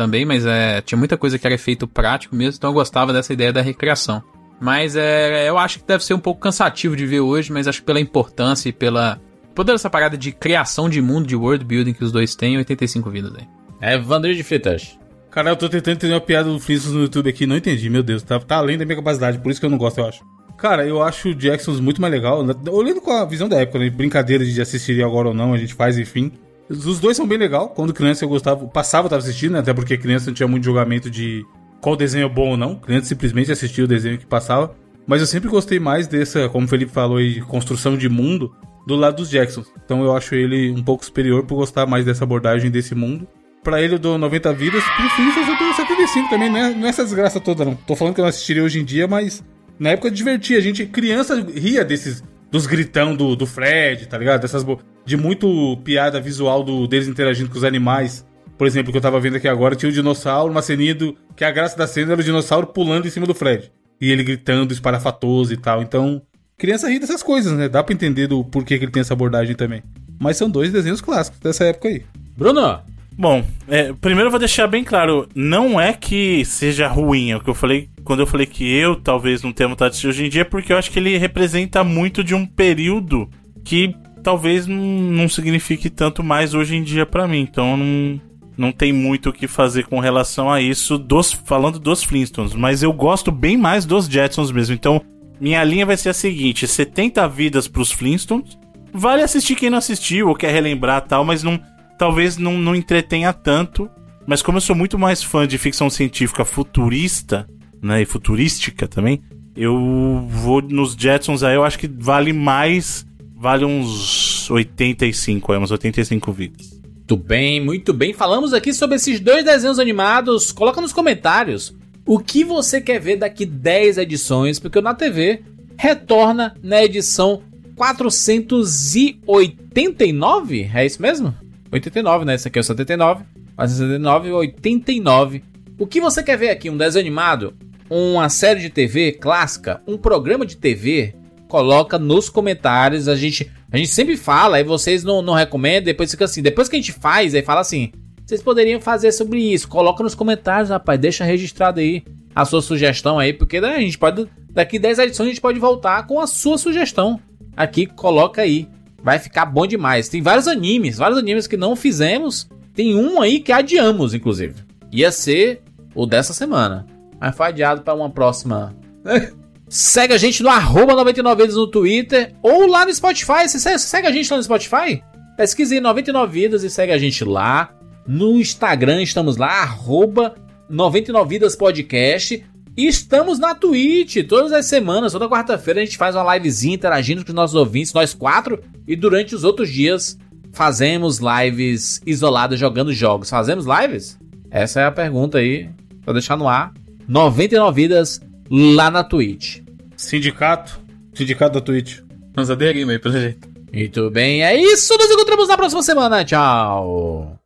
também, mas é, tinha muita coisa que era efeito prático mesmo, então eu gostava dessa ideia da recriação. Mas é, eu acho que deve ser um pouco cansativo de ver hoje, mas acho que pela importância e pela. Toda essa parada de criação de mundo, de world building que os dois têm, 85 vidas aí. É Vandré de Fritas. Cara, eu tô tentando entender uma piada do Flintstones no YouTube aqui, não entendi, meu Deus, tá, tá além da minha capacidade, por isso que eu não gosto, eu acho. Cara, eu acho o Jacksons muito mais legal, né? olhando com a visão da época, né? Brincadeira de assistir agora ou não, a gente faz, enfim. Os dois são bem legal. Quando criança eu gostava, passava, tava assistindo, né? Até porque criança não tinha muito julgamento de qual desenho é bom ou não. Criança simplesmente assistia o desenho que passava. Mas eu sempre gostei mais dessa, como o Felipe falou aí, construção de mundo do lado dos Jacksons. Então eu acho ele um pouco superior por gostar mais dessa abordagem desse mundo. Pra ele eu dou 90 vidas, pro Flintstones eu dou 75 também, né? Não é essa desgraça toda não. Tô falando que eu não assistiria hoje em dia, mas na época divertia. A gente, criança, ria desses, dos gritão do, do Fred, tá ligado? Dessas, de muito piada visual do, deles interagindo com os animais. Por exemplo, que eu tava vendo aqui agora, tinha o dinossauro, uma do, que a graça da cena era o dinossauro pulando em cima do Fred. E ele gritando, esparafatoso e tal. Então, criança ri dessas coisas, né? Dá pra entender do porquê que ele tem essa abordagem também. Mas são dois desenhos clássicos dessa época aí. Bruno? Bom, é, primeiro eu vou deixar bem claro, não é que seja ruim, é o que eu falei quando eu falei que eu talvez não tenha vontade de assistir hoje em dia, porque eu acho que ele representa muito de um período que talvez não, signifique tanto mais hoje em dia pra mim. Então não, não tem muito o que fazer com relação a isso, dos, falando dos Flintstones, mas eu gosto bem mais dos Jetsons mesmo. Então minha linha vai ser a seguinte: 70 vidas pros Flintstones. Vale assistir quem não assistiu ou quer relembrar tal, mas não talvez não, não entretenha tanto. Mas como eu sou muito mais fã de ficção científica futurista, né, e futurística também, eu vou nos Jetsons aí, eu acho que vale mais, vale uns 85, é, uns 85 vidas. Muito bem, muito bem. Falamos aqui sobre esses dois desenhos animados. Coloca nos comentários o que você quer ver daqui 10 edições, porque o Na TV retorna na edição 489, é isso mesmo? 89, né? Esse aqui é o 79. 479, 89. O que você quer ver aqui? Um desenho animado? Uma série de TV clássica? Um programa de TV? Coloca nos comentários. A gente, a gente sempre fala, aí vocês não, não recomendam, depois fica assim. Depois que a gente faz, aí fala assim: vocês poderiam fazer sobre isso. Coloca nos comentários, rapaz. Deixa registrado aí a sua sugestão aí, porque né, a gente pode. Daqui 10 edições a gente pode voltar com a sua sugestão. Aqui, coloca aí. Vai ficar bom demais. Tem vários animes, vários animes que não fizemos. Tem um aí que adiamos, inclusive. Ia ser o dessa semana. Mas foi adiado para uma próxima. segue a gente no arroba 99 vidas no Twitter ou lá no Spotify. Você segue, segue a gente lá no Spotify? Pesquise aí 99 vidas e segue a gente lá. No Instagram estamos lá, arroba 99 Vidas Podcast. E estamos na Twitch todas as semanas, toda quarta-feira a gente faz uma livezinha interagindo com os nossos ouvintes, nós quatro, e durante os outros dias fazemos lives isoladas jogando jogos. Fazemos lives? Essa é a pergunta aí, vou deixar no ar. 99 Vidas lá na Twitch. Sindicato? Sindicato da Twitch. Nós aderimos aí, pelo jeito. Muito bem, é isso. Nos encontramos na próxima semana. Tchau.